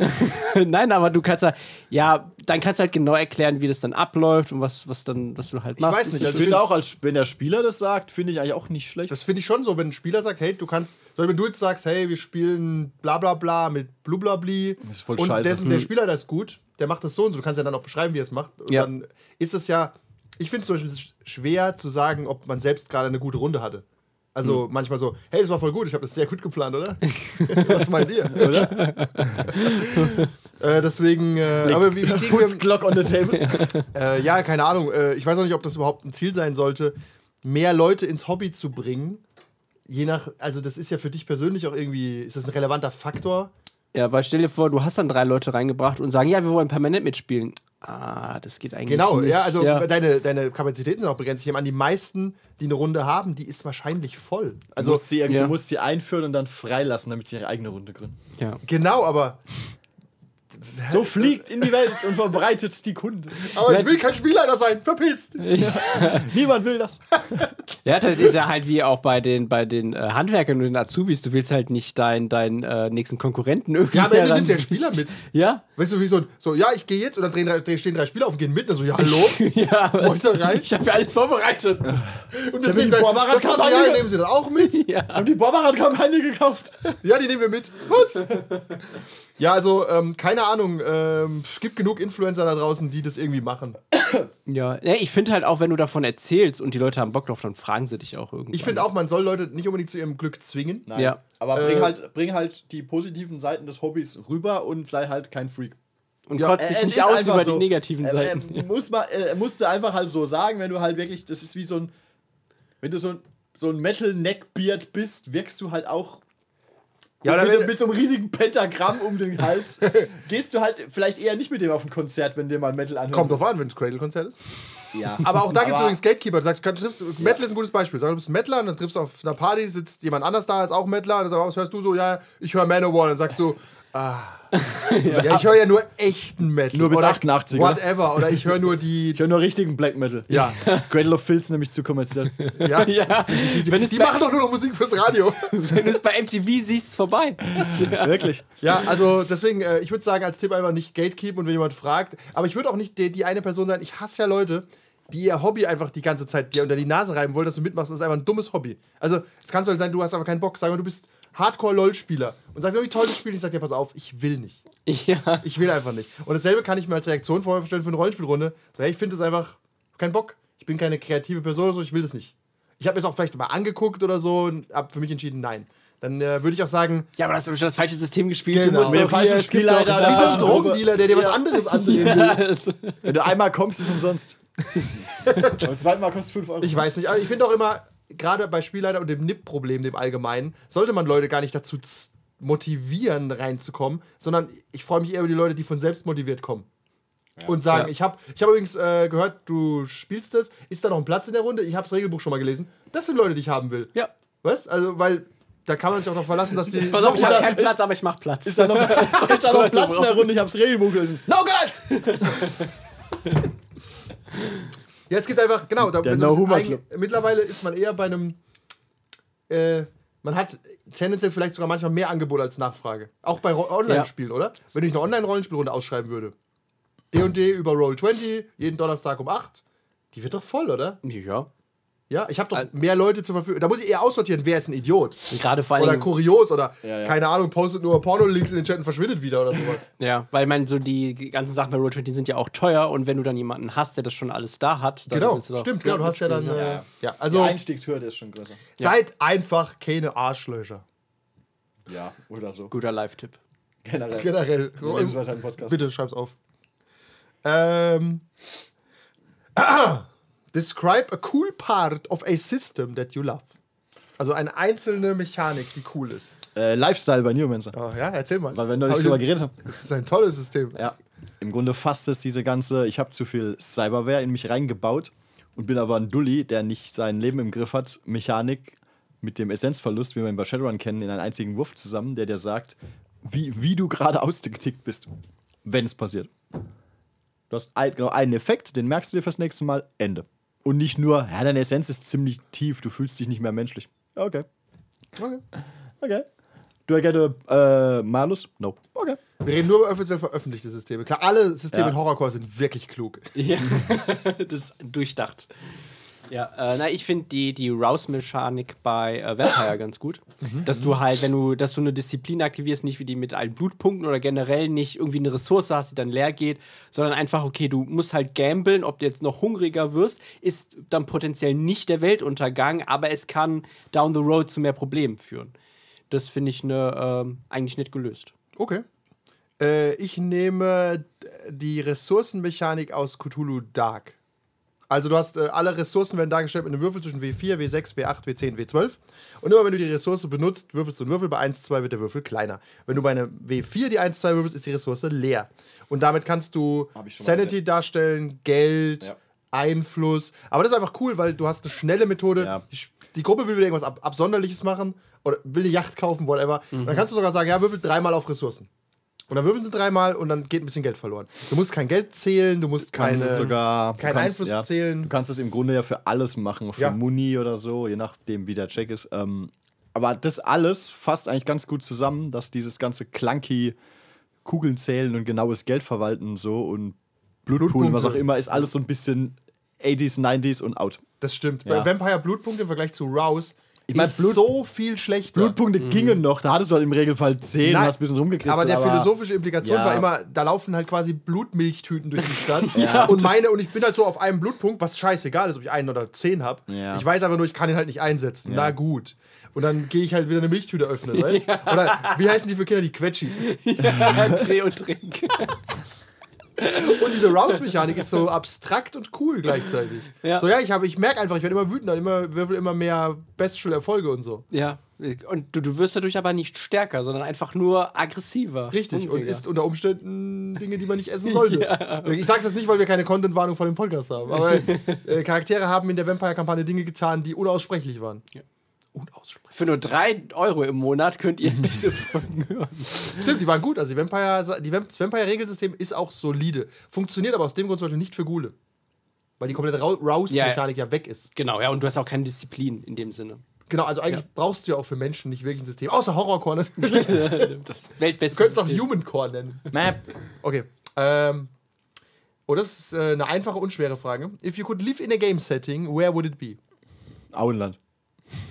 Nein, aber du kannst ja, ja, dann kannst du halt genau erklären, wie das dann abläuft und was, was dann, was du halt machst. weiß nicht, Ich Also finde ich auch, als, wenn der Spieler das sagt, finde ich eigentlich auch nicht schlecht. Das finde ich schon so, wenn ein Spieler sagt, hey, du kannst, so wenn du jetzt sagst, hey, wir spielen bla bla bla mit Blublabli Das ist voll und scheiße. dessen, der Spieler das ist gut, der macht das so und so, du kannst ja dann auch beschreiben, wie er es macht. Und Ja. dann ist es ja, ich finde es zum Beispiel sch- schwer zu sagen, ob man selbst gerade eine gute Runde hatte. Also Hm. manchmal so, hey, das war voll gut, ich habe das sehr gut geplant, oder? Was meint ihr? Oder? äh, deswegen, äh, aber wie, wie Put Clock on the table. äh, ja, keine Ahnung. Äh, ich weiß auch nicht, ob das überhaupt ein Ziel sein sollte, mehr Leute ins Hobby zu bringen. Je nach, also das ist ja für dich persönlich auch irgendwie, ist das ein relevanter Faktor? Ja, weil stell dir vor, du hast dann drei Leute reingebracht und sagen, ja, wir wollen permanent mitspielen. Ah, das geht eigentlich Genau, nicht. ja, also ja. Deine, deine Kapazitäten sind auch begrenzt. Ich nehme an, die meisten, die eine Runde haben, die ist wahrscheinlich voll. Also, Also du, musst sie, ja. du musst sie einführen und dann freilassen, damit sie ihre eigene Runde gründen. ja. genau, aber, So fliegt in die Welt und verbreitet die Kunde. aber ich will kein Spielleiter sein, verpisst. Niemand will das. Ja, das ist ja halt wie auch bei den, bei den äh, Handwerkern und den Azubis. Du willst halt nicht deinen deinen äh, nächsten Konkurrenten irgendwie. Ja, am Ende nimmt der Spieler mit. Ja? Weißt du, wie so ein, so, ja, ich gehe jetzt und dann drehen, drei- drehen, stehen drei Spieler auf und gehen mit. Und so, ja, hallo? Ja, was- rein? Ich habe ja alles vorbereitet. Und das, mir die das, Barbara das Kampagne- Material nehmen sie dann auch mit. ja. Haben die Bobberat-Kampagne gekauft? Ja, die nehmen wir mit. Was? Ja, also, ähm, keine Ahnung. Ähm, es gibt genug Influencer da draußen, die das irgendwie machen. Ja, ja ich finde halt auch, wenn du davon erzählst und die Leute haben Bock drauf, dann fragen sie dich auch irgendwie. Ich finde auch, man soll Leute nicht unbedingt zu ihrem Glück zwingen. Nein. Ja. Aber Äh, bring, halt, bring halt die positiven Seiten des Hobbys rüber und sei halt kein Freak. Und Ja, kotzt Äh, dich es nicht ist aus einfach über so. die negativen Äh, Seiten. Äh, muss man, äh, musst du einfach halt so sagen, wenn du halt wirklich, das ist wie so ein, wenn du so ein, so ein Metal-Neckbeard bist, wirkst du halt auch Ja, oder mit, mit so einem riesigen Pentagramm um den Hals. gehst du halt vielleicht eher nicht mit dem auf ein Konzert, wenn dir mal Metal anhört. kommt drauf an, wenn es Cradle-Konzert ist. Ja. Aber auch da gibt es übrigens Gatekeeper. Du sagst, kann, triffst, Metal ist ein gutes Beispiel. Sag, du bist Metaler und dann triffst du auf einer Party, sitzt jemand anders da, ist auch Metaler. Und dann sagst du, was hörst du so? Ja, ich höre Manowar. Und dann sagst du, ah. ja. ich höre ja nur echten Metal. Nur bis oder 88, oder? Whatever. Oder ich höre nur die. Ich höre nur richtigen Black Metal. Ja. Cradle of Filth nämlich zu kommerziell. ja. ja, wenn es Die bei, machen doch nur noch Musik fürs Radio. wenn du es bei MTV siehst, vorbei. Wirklich. Ja, also deswegen, äh, ich würde sagen, als Tipp einfach nicht Gatekeep und wenn jemand fragt, aber ich würde auch nicht die, die eine Person sein, ich hasse ja Leute, die ihr Hobby einfach die ganze Zeit dir unter die Nase reiben wollen, dass du mitmachst, das ist einfach ein dummes Hobby. Also, es kann so sein, du hast aber keinen Bock, sag mal, du bist Hardcore-LOL-Spieler und sagst, wie toll das Spiel ist, ich sag dir, pass auf, ich will nicht. Ja. Ich will einfach nicht. Und dasselbe kann ich mir als Reaktion vorstellen für eine Rollenspielrunde. So, hey, ich finde das einfach kein Bock. Ich bin keine kreative Person oder so, ich will das nicht. Ich habe mir es auch vielleicht mal angeguckt oder so und habe für mich entschieden, nein. Dann äh, würde ich auch sagen, Ja, aber das ist schon das falsche System gespielt. Genau. Du musst Mit doch dem falschen hier- es gibt Spielleiter doch- da- wie so ein Ja. Drogendealer, der dir was anderes andrehen will. Ja, es- Wenn du einmal kommst, ist es umsonst. Und das zweite Mal kostet 5 Euro. Ich weiß nicht, aber ich finde auch immer, gerade bei Spielleiter und dem NIP-Problem, dem Allgemeinen, sollte man Leute gar nicht dazu motivieren, reinzukommen, sondern ich freue mich eher über die Leute, die von selbst motiviert kommen. Und sagen, Ja. ich habe ich hab übrigens äh, gehört, du spielst das, ist da noch ein Platz in der Runde? Ich habe das Regelbuch schon mal gelesen. Das sind Leute, die ich haben will. ja. Was? Also, weil da kann man sich auch darauf verlassen, dass die. Pass auf, ich Ist habe keinen Platz, aber ich mach Platz. Ist da noch, ist da noch Platz in der Runde? Ich hab's Regelbuch gelesen. No guys! Ja, es gibt einfach, genau, da, Der No Humor Club. mittlerweile ist man eher bei einem, äh, man hat tendenziell vielleicht sogar manchmal mehr Angebot als Nachfrage. Auch bei Online-Spielen, oder? Wenn ich eine Online-Rollenspielrunde ausschreiben würde. D&D über Roll20, jeden Donnerstag um 8, die wird doch voll, oder? Ja. Ja, ich habe doch Al- mehr Leute zur Verfügung. Da muss ich eher aussortieren, wer ist ein Idiot. Gerade vor Oder allem. kurios oder, Ja, ja. keine Ahnung, postet nur Porno-Links in den Chat und verschwindet wieder oder sowas. Ja, weil ich meine, so die ganzen Sachen bei Roll20 sind ja auch teuer und wenn du dann jemanden hast, der das schon alles da hat, dann genau, willst du doch- stimmt, genau. Du hast ja dann, äh, ja. ja, Die also Einstiegshürde ist schon größer. seid einfach keine Arschlöcher. Ja, oder so. Guter Live-Tipp. Generell. Generell. Lebensweise im Podcast. Bitte schreib's auf. Ähm. Describe a cool part of a system that you love. Also eine einzelne Mechanik, die cool ist. Äh, Lifestyle bei Neumancer. Oh, ja, erzähl mal. Weil wir noch nicht ich- drüber geredet haben. Das ist ein tolles System. Ja. Im Grunde fasst es diese ganze, ich habe zu viel Cyberware in mich reingebaut und bin aber ein Dulli, der nicht sein Leben im Griff hat, Mechanik mit dem Essenzverlust, wie wir ihn bei Shadowrun kennen, in einen einzigen Wurf zusammen, der dir sagt, wie, wie du gerade ausgetickt bist, wenn es passiert. Du hast ein, genau einen Effekt, den merkst du dir fürs nächste Mal, Ende. Und nicht nur, ja, deine Essenz ist ziemlich tief, du fühlst dich nicht mehr menschlich. Okay. Okay. Okay. Do I get a äh, Malus? No. Okay. Wir reden nur über offiziell veröffentlichte Systeme. Klar, alle Systeme Ja. in Horrorcore sind wirklich klug. Ja, das ist durchdacht. Ja, äh, na, ich finde die, die Rouse-Mechanik bei äh, Vampire ganz gut. Dass du halt, wenn du, dass du eine Disziplin aktivierst, nicht wie die mit allen Blutpunkten oder generell nicht irgendwie eine Ressource hast, die dann leer geht, sondern einfach, okay, du musst halt gamblen, ob du jetzt noch hungriger wirst, ist dann potenziell nicht der Weltuntergang, aber es kann down the road zu mehr Problemen führen. Das finde ich ne, ähm, eigentlich nicht gelöst. Okay. Äh, ich nehme die Ressourcenmechanik aus Cthulhu Dark. Also du hast äh, alle Ressourcen werden dargestellt mit einem Würfel zwischen W4, W6, W8, W10, W12. Und immer wenn du die Ressource benutzt, würfelst du einen Würfel. Bei 1, 2 wird der Würfel kleiner. Wenn du bei einem W4 die 1, 2 würfelst, ist die Ressource leer. Und damit kannst du Sanity darstellen, Geld, Ja. Einfluss. Aber das ist einfach cool, weil du hast eine schnelle Methode. Ja. Die, die Gruppe will wieder irgendwas Ab Absonderliches machen oder will eine Yacht kaufen, whatever. Und dann kannst du sogar sagen, ja, würfel dreimal auf Ressourcen. Und dann würfeln sie dreimal und dann geht ein bisschen Geld verloren. Du musst kein Geld zählen, du musst keine, sogar keinen kannst, Einfluss ja, zählen. Du kannst es im Grunde ja für alles machen, für Ja. Muni oder so, je nachdem, wie der Check ist. Ähm, aber das alles fasst eigentlich ganz gut zusammen, dass dieses ganze clunky Kugeln zählen und genaues Geld verwalten so und Blutpoolen, was auch Blutpunkte. immer, ist alles so ein bisschen 80s, 90s und out. Das stimmt. Ja. Bei Vampire Blutpunkt im Vergleich zu Rouse Ich mein, ist Blut- so viel schlechter. Blutpunkte gingen noch, da hattest du halt im Regelfall 10 Nein, und hast ein bisschen rumgekriegt. aber der philosophische Implikation Ja. war immer, da laufen halt quasi Blutmilchtüten durch die Stadt. Und meine, und ich bin halt so auf einem Blutpunkt, was scheißegal ist, ob ich einen oder zehn habe. Ja. Ich weiß aber nur, ich kann ihn halt nicht einsetzen. Na gut. Und dann gehe ich halt wieder eine Milchtüte öffnen, weißt Oder wie heißen die für Kinder? Die Quetschis. Dreh und Trink. Und diese Rouse-Mechanik ist so abstrakt und cool gleichzeitig. Ja. So, ja, ich, habe- ich merke einfach, ich werde immer wütender, immer, würfel immer mehr Bestial-Erfolge und so. Ja, und du, du wirst dadurch aber nicht stärker, sondern einfach nur aggressiver. Richtig. Und Hungriger. isst unter Umständen Dinge, die man nicht essen sollte. Ich sage das nicht, weil wir keine Content-Warnung vor dem Podcast haben. Aber äh, Charaktere haben in der Vampire-Kampagne Dinge getan, die unaussprechlich waren. Unaussprechlich. Für nur 3 Euro im Monat könnt ihr diese Folgen hören. Stimmt, die waren gut. Also die Vampire, die Vamp das Vampire-Regelsystem ist auch solide. Funktioniert aber aus dem Grund zum Beispiel nicht für Gule. Weil die komplette Rouse-Mechanik ja, weg ist. Genau, ja, und du hast auch keine Disziplin in dem Sinne. Genau, also eigentlich brauchst du ja auch für Menschen nicht wirklich ein System. Außer Horrorcore natürlich. Du Das weltbeste. könntest auch. Humancore nennen. Map. Okay. Ähm. Oh, das ist äh, eine einfache, unschwere Frage. If you could live in a game setting, where would it be? Auenland.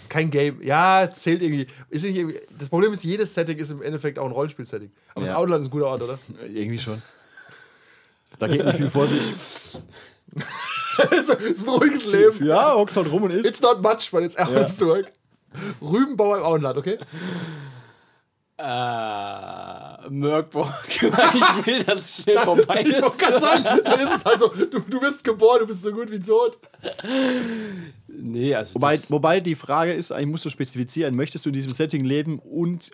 Ist kein Game. Ja, zählt irgendwie. Ist nicht irgendwie. Das Problem ist, jedes Setting ist im Endeffekt auch ein Rollenspiel-Setting. Aber Ja. das Outland ist ein guter Ort, oder? Irgendwie schon. Da geht nicht viel vor sich. es ist ein ruhiges Leben. Ja, hockst halt rum und isst. It's not much, but it's hours to work. Rübenbauer im Auenland, okay? Äh, Merkborg. ich will, dass es schnell vorbei Ich ist. gerade sagen, dann ist es halt so, du, du bist geboren, du bist so gut wie tot. Nee, also. Wobei, das, wobei die Frage ist, eigentlich musst du spezifizieren, möchtest du in diesem Setting leben und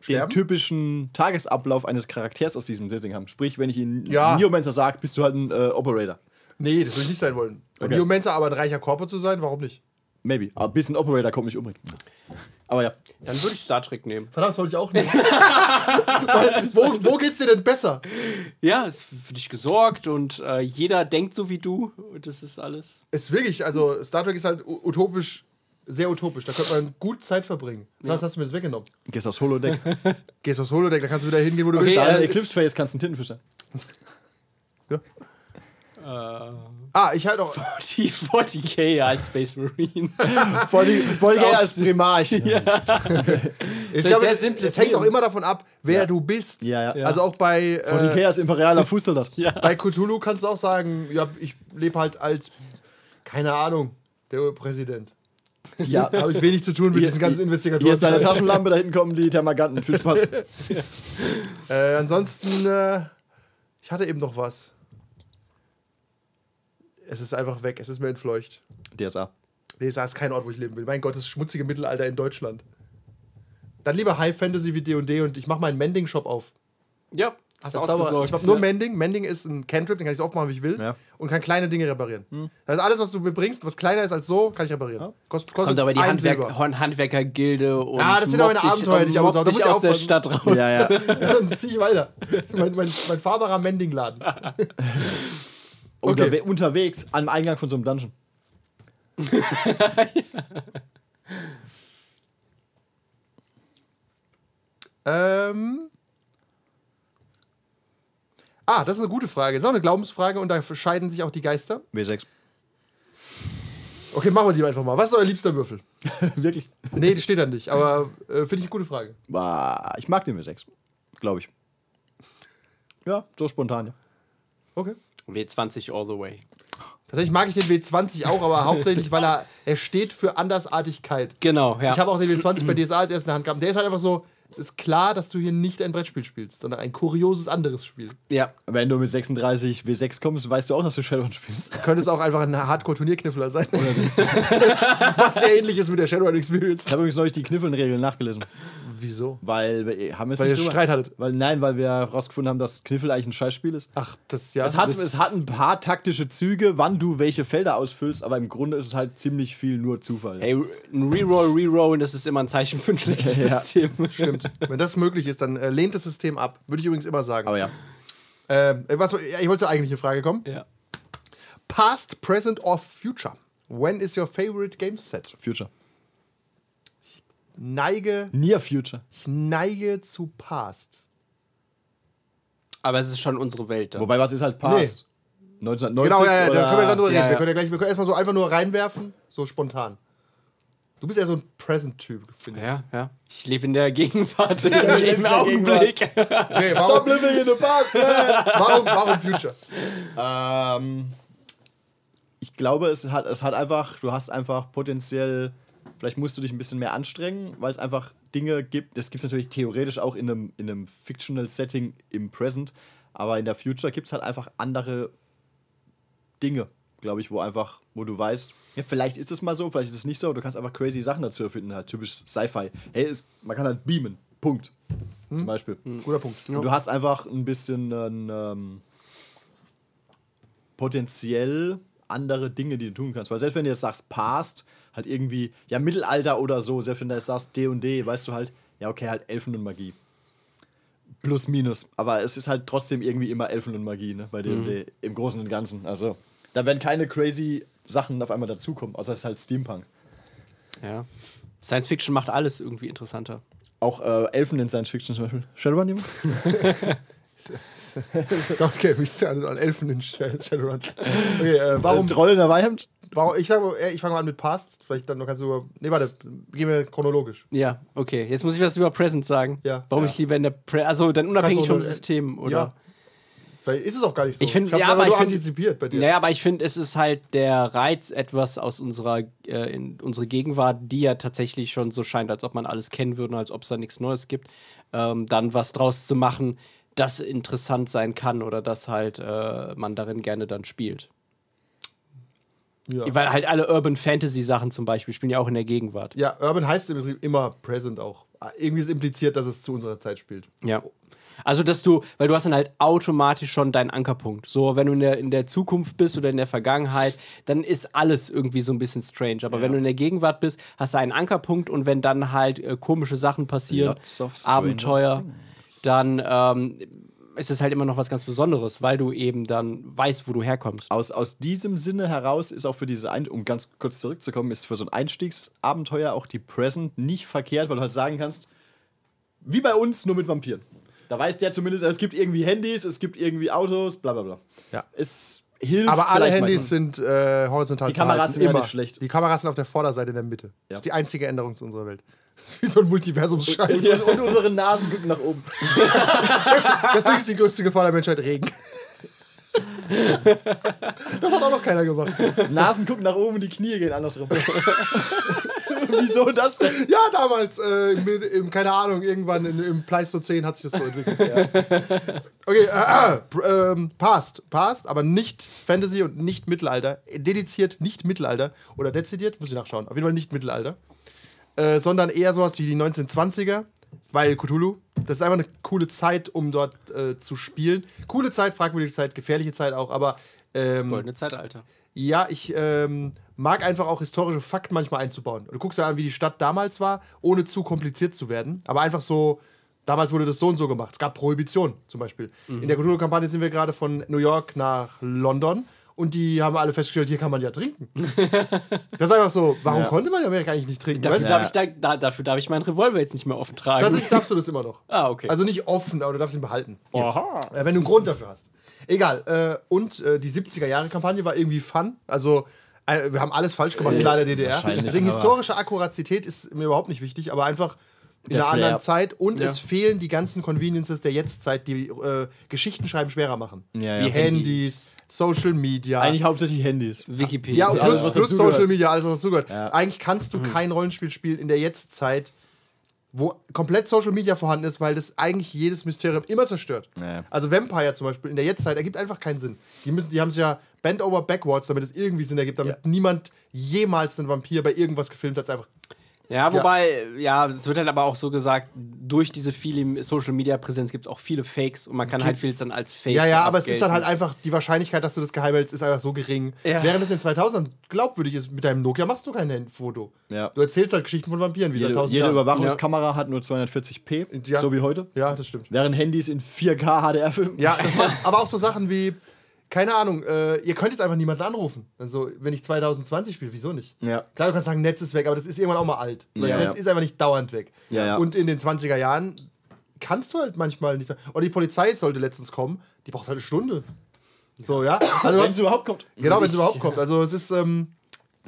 Sterben? den typischen Tagesablauf eines Charakters aus diesem Setting haben? Sprich, wenn ich in Ja. Neomancer sage, bist du halt ein äh, Operator. Nee, das will ich nicht sein wollen. Okay. Neomancer, aber ein reicher Korper zu sein, warum nicht? Maybe. Aber bis ein Operator kommt mich umbringen. Aber ja. dann würde ich Star Trek nehmen. Verdammt, das wollte ich auch nicht. Weil, wo, wo geht's dir denn besser? Ja, ist für dich gesorgt und äh, jeder denkt so wie du. Und das ist alles. Ist wirklich, also Star Trek ist halt utopisch, sehr utopisch. Da könnte man gut Zeit verbringen. Sonst hast du mir das weggenommen. Gehst aufs Holodeck. Gehst aufs Holodeck, da kannst du wieder hingehen, wo du Okay, willst. Äh, Eclipse Face kannst du einen Tintenfisch sein. Ah, ich halt auch. 40, 40k als Space Marine. Voll die, voll die auch- als Primarch. Ich ist glaube, sehr es, simples es hängt auch immer davon ab, wer Ja. du bist. Ja, ja. Also auch bei, äh, als imperialer Fußsoldat. bei Cthulhu kannst du auch sagen, ja, ich lebe halt als, keine Ahnung, der Präsident. Ja. Habe ich wenig zu tun mit diesen ganzen Investigatoren. Hier ist deine Taschenlampe, da hinten kommen die Thermaganten. Viel Spaß. Äh, ansonsten, äh, ich hatte eben noch was. Es ist einfach weg, es ist mir entfleucht. DSA. Das ist kein Ort, wo ich leben will. Mein Gott, das schmutzige Mittelalter in Deutschland. Dann lieber High Fantasy wie D&D und ich mache meinen Mending-Shop auf. ja, hast du Das ist aber- ausgesorgt. Ich habe nur ja. Mending. Mending ist ein Cantrip, den kann ich so oft machen, wie ich will. Ja. Und kann kleine Dinge reparieren. Das heißt, alles, was du mir bringst, was kleiner ist als so, kann ich reparieren. Kost, kostet Kommt aber die Handwerk Handwerkergilde und. Ah, das sind aber meine Abenteuer, die ich aber so- da muss ich aus der aufpassen. Stadt raus. Ja, ja. Ja, dann zieh ich weiter. mein, mein, mein fahrbarer Mending-Laden. Unterwe unterwegs am Eingang von so einem Dungeon. Ähm. Ah, das ist eine gute Frage. Das ist auch eine Glaubensfrage und da scheiden sich auch die Geister. W6. Okay, machen wir die einfach mal. Was ist euer liebster Würfel? Wirklich? Nee, das steht da nicht, aber äh, finde ich eine gute Frage. Bah, Ich mag den W6. Glaube ich. Ja, so spontan. Okay. W20 all the way. Tatsächlich mag ich den W20 auch, aber hauptsächlich, weil er, er steht für Andersartigkeit. Genau, ja. Ich habe auch den W20 bei DSA als erste Hand gehabt. Der ist halt einfach so, es ist klar, dass du hier nicht ein Brettspiel spielst, sondern ein kurioses anderes Spiel. ja. Wenn du mit 36 W6 kommst, weißt du auch, dass du Shadowrun spielst. Könnte es auch einfach ein Hardcore-Turnierkniffler sein. Was sehr ähnlich ist mit der Shadowrun Experience. Ich habe übrigens neulich die Kniffelnregeln nachgelesen. Wieso? Weil wir haben wir es Weil nicht ihr drüber- Streit hattet. Weil, nein, weil wir herausgefunden haben, dass Kniffel eigentlich ein Scheißspiel ist. Ach, das ja. Es hat, das, es hat ein paar taktische Züge, wann du welche Felder ausfüllst, aber im Grunde ist es halt ziemlich viel nur Zufall. Hey, ein Reroll, Reroll, das ist immer ein Zeichen für ein schlechtes Ja. System. Stimmt. Wenn das möglich ist, dann äh, lehnt das System ab. Würde ich übrigens immer sagen. Aber ja. Ähm, äh, was, ja, ich wollte zur eigentlichen Frage kommen. Ja. Past, present or future? When is your favorite game set? Future. Neige, Near Future. ich neige zu Past. Aber es ist schon unsere Welt da. Wobei, was ist halt Past? 1990 Genau, ja, ja, da können wir dann drüber Ja, reden. ja. Wir können ja gleich, wir können erstmal so einfach nur reinwerfen, so spontan. Du bist ja so ein Present-Typ, finde ich. Ja, ja. Ich lebe in der Gegenwart, im, in im der Augenblick. Stop warum, living in the past, man! warum, warum Future? ähm, ich glaube, es hat, es hat einfach, du hast einfach potenziell, vielleicht musst du dich ein bisschen mehr anstrengen, weil es einfach Dinge gibt, das gibt es natürlich theoretisch auch in einem, in einem Fictional Setting im Present, aber in der Future gibt es halt einfach andere Dinge, glaube ich, wo einfach, wo du weißt, ja, vielleicht ist es mal so, vielleicht ist es nicht so, du kannst einfach crazy Sachen dazu erfinden, halt typisch Sci-Fi. Hey, es, man kann halt beamen, Punkt. Zum Beispiel. Guter Punkt. Und du hast einfach ein bisschen ein, ähm, potenziell andere Dinge, die du tun kannst. Weil selbst wenn du jetzt sagst, Past, halt irgendwie, ja, Mittelalter oder so, selbst wenn du jetzt sagst D und D, weißt du halt, ja, okay, halt Elfen und Magie. Plus, minus. Aber es ist halt trotzdem irgendwie immer Elfen und Magie, ne, bei D und D, im Großen und Ganzen. Also, da werden keine crazy Sachen auf einmal dazukommen, außer es ist halt Steampunk. Ja. Science Fiction macht alles irgendwie interessanter. Auch äh, Elfen in Science Fiction zum Beispiel. Shadowrun, jemand? Okay, wie ist der an Elfen in Sh- Shadowrun? Okay, äh, warum, Troll in der Weihemd? Warum- Ich sage, ich fange mal an mit Past. Vielleicht dann noch kannst du. Nee, warte, gehen wir chronologisch. Ja, okay. Jetzt muss ich was über Present sagen. Ja. Warum Ja. ich lieber in der Pre Also dann unabhängig vom nur- System, oder? Ja. Vielleicht ist es auch gar nicht so. Ich find- hab's ja, aber ich find- antizipiert bei dir. Naja, aber ich finde, es ist halt der Reiz, etwas aus unserer, äh, in unsere Gegenwart, die ja tatsächlich schon so scheint, als ob man alles kennen würde, und als ob es da nichts Neues gibt, ähm, dann was draus zu machen, das interessant sein kann oder das halt äh, man darin gerne dann spielt. Ja. Weil halt alle Urban Fantasy Sachen zum Beispiel spielen ja auch in der Gegenwart. Ja, Urban heißt im Prinzip immer present auch. Irgendwie ist impliziert, dass es zu unserer Zeit spielt. Ja. Also, dass du, weil du hast dann halt automatisch schon deinen Ankerpunkt. So, wenn du in der, in der Zukunft bist oder in der Vergangenheit, dann ist alles irgendwie so ein bisschen strange. Aber wenn du in der Gegenwart bist, hast du einen Ankerpunkt und wenn dann halt äh, komische Sachen passieren, Abenteuer, dann ähm, ist es halt immer noch was ganz Besonderes, weil du eben dann weißt, wo du herkommst. Aus, aus diesem Sinne heraus ist auch für diese, Ein um ganz kurz zurückzukommen, ist für so ein Einstiegsabenteuer auch die Present nicht verkehrt, weil du halt sagen kannst, wie bei uns, nur mit Vampiren. Da weiß der zumindest, es gibt irgendwie Handys, es gibt irgendwie Autos, bla bla bla. Ja. Es hilft. Aber alle Handys manchmal. sind äh, horizontal. Die Kameras sind immer. schlecht. Die Kameras sind auf der Vorderseite in der Mitte. Das Ja. ist die einzige Änderung zu unserer Welt. Das ist wie so ein Multiversumsscheiß. Und, und unsere Nasen gucken nach oben. Deswegen ist die größte Gefahr der Menschheit Regen. Das hat auch noch keiner gemacht. Nasen gucken nach oben und die Knie gehen andersrum. Wieso das denn? Ja, damals, äh, mit, im, keine Ahnung, irgendwann in, im Pleistozän hat sich das so entwickelt. Okay, äh, äh, ähm, Past. Past, aber nicht Fantasy und nicht Mittelalter. Dediziert nicht Mittelalter. Oder dezidiert, muss ich nachschauen. Auf jeden Fall nicht Mittelalter. Äh, sondern eher sowas wie die 1920er, weil Cthulhu. Das ist einfach eine coole Zeit, um dort äh, zu spielen. Coole Zeit, fragwürdige Zeit, gefährliche Zeit auch, aber. Das Ähm, goldene Zeitalter. ja, ich ähm, mag einfach auch historische Fakten manchmal einzubauen. Du guckst dir an, wie die Stadt damals war, ohne zu kompliziert zu werden. Aber einfach so, damals wurde das so und so gemacht. Es gab Prohibition zum Beispiel. In der Cthulhu-Kampagne sind wir gerade von New York nach London und die haben alle festgestellt, hier kann man ja trinken. das ist einfach so, warum Ja. konnte man in Amerika eigentlich nicht trinken? Dafür, Weißt du? darf ich da, da, dafür darf ich meinen Revolver jetzt nicht mehr offen tragen. Tatsächlich darfst du das immer noch. ah, okay. Also nicht offen, aber du darfst ihn behalten. Äh, wenn du einen Grund dafür hast. Egal. Äh, und äh, die 70er-Jahre-Kampagne war irgendwie fun. Also, wir haben alles falsch gemacht, klar, in der DDR. wahrscheinlich, Deswegen historische Akkuratität ist mir überhaupt nicht wichtig, aber einfach in Der einer Flair. anderen Zeit. Und Ja. es fehlen die ganzen Conveniences der Jetztzeit, die äh, Geschichten schreiben schwerer machen. Ja, Wie ja. Handys, Social Media. Eigentlich hauptsächlich Handys. Wikipedia. Ja, und Alles, plus, plus. Social Media, alles, was dazugehört. Ja. Eigentlich kannst du kein Rollenspiel spielen in der Jetztzeit, wo komplett Social Media vorhanden ist, weil das eigentlich jedes Mysterium immer zerstört. Ja. Also Vampire zum Beispiel in der Jetztzeit ergibt einfach keinen Sinn. Die, müssen, die haben es ja bent over backwards, damit es irgendwie Sinn ergibt, damit niemand jemals einen Vampir bei irgendwas gefilmt hat. Einfach Ja, wobei, ja. es wird halt aber auch so gesagt, durch diese viele Social Media Präsenz gibt es auch viele Fakes und man kann halt vieles dann als Fake. Ja, ja, aber es ist dann halt einfach, die Wahrscheinlichkeit, dass du das geheim hältst, ist einfach so gering. Ja. Während es in 2000 glaubwürdig ist, mit deinem Nokia machst du kein Foto. Ja. Du erzählst halt Geschichten von Vampiren, wie seit Jede, 1000 jede Jahren. Überwachungskamera hat nur 240p, Ja. so wie heute. Ja, das stimmt. Während Handys in 4K HDR filmen. Ja, das war, aber auch so Sachen wie, keine Ahnung, äh, ihr könnt jetzt einfach niemanden anrufen. Also, wenn ich 2020 spiele, wieso nicht? Ja. Klar, du kannst sagen, Netz ist weg, aber das ist irgendwann auch mal alt. Das Ja, Netz ja. ist einfach nicht dauernd weg. Ja. Und in den 20er Jahren kannst du halt manchmal nicht sagen. Oder die Polizei sollte letztens kommen, die braucht halt eine Stunde. So, ja. Also, Wenn es überhaupt kommt. genau, wenn es überhaupt kommt. Also, es ist. Ähm,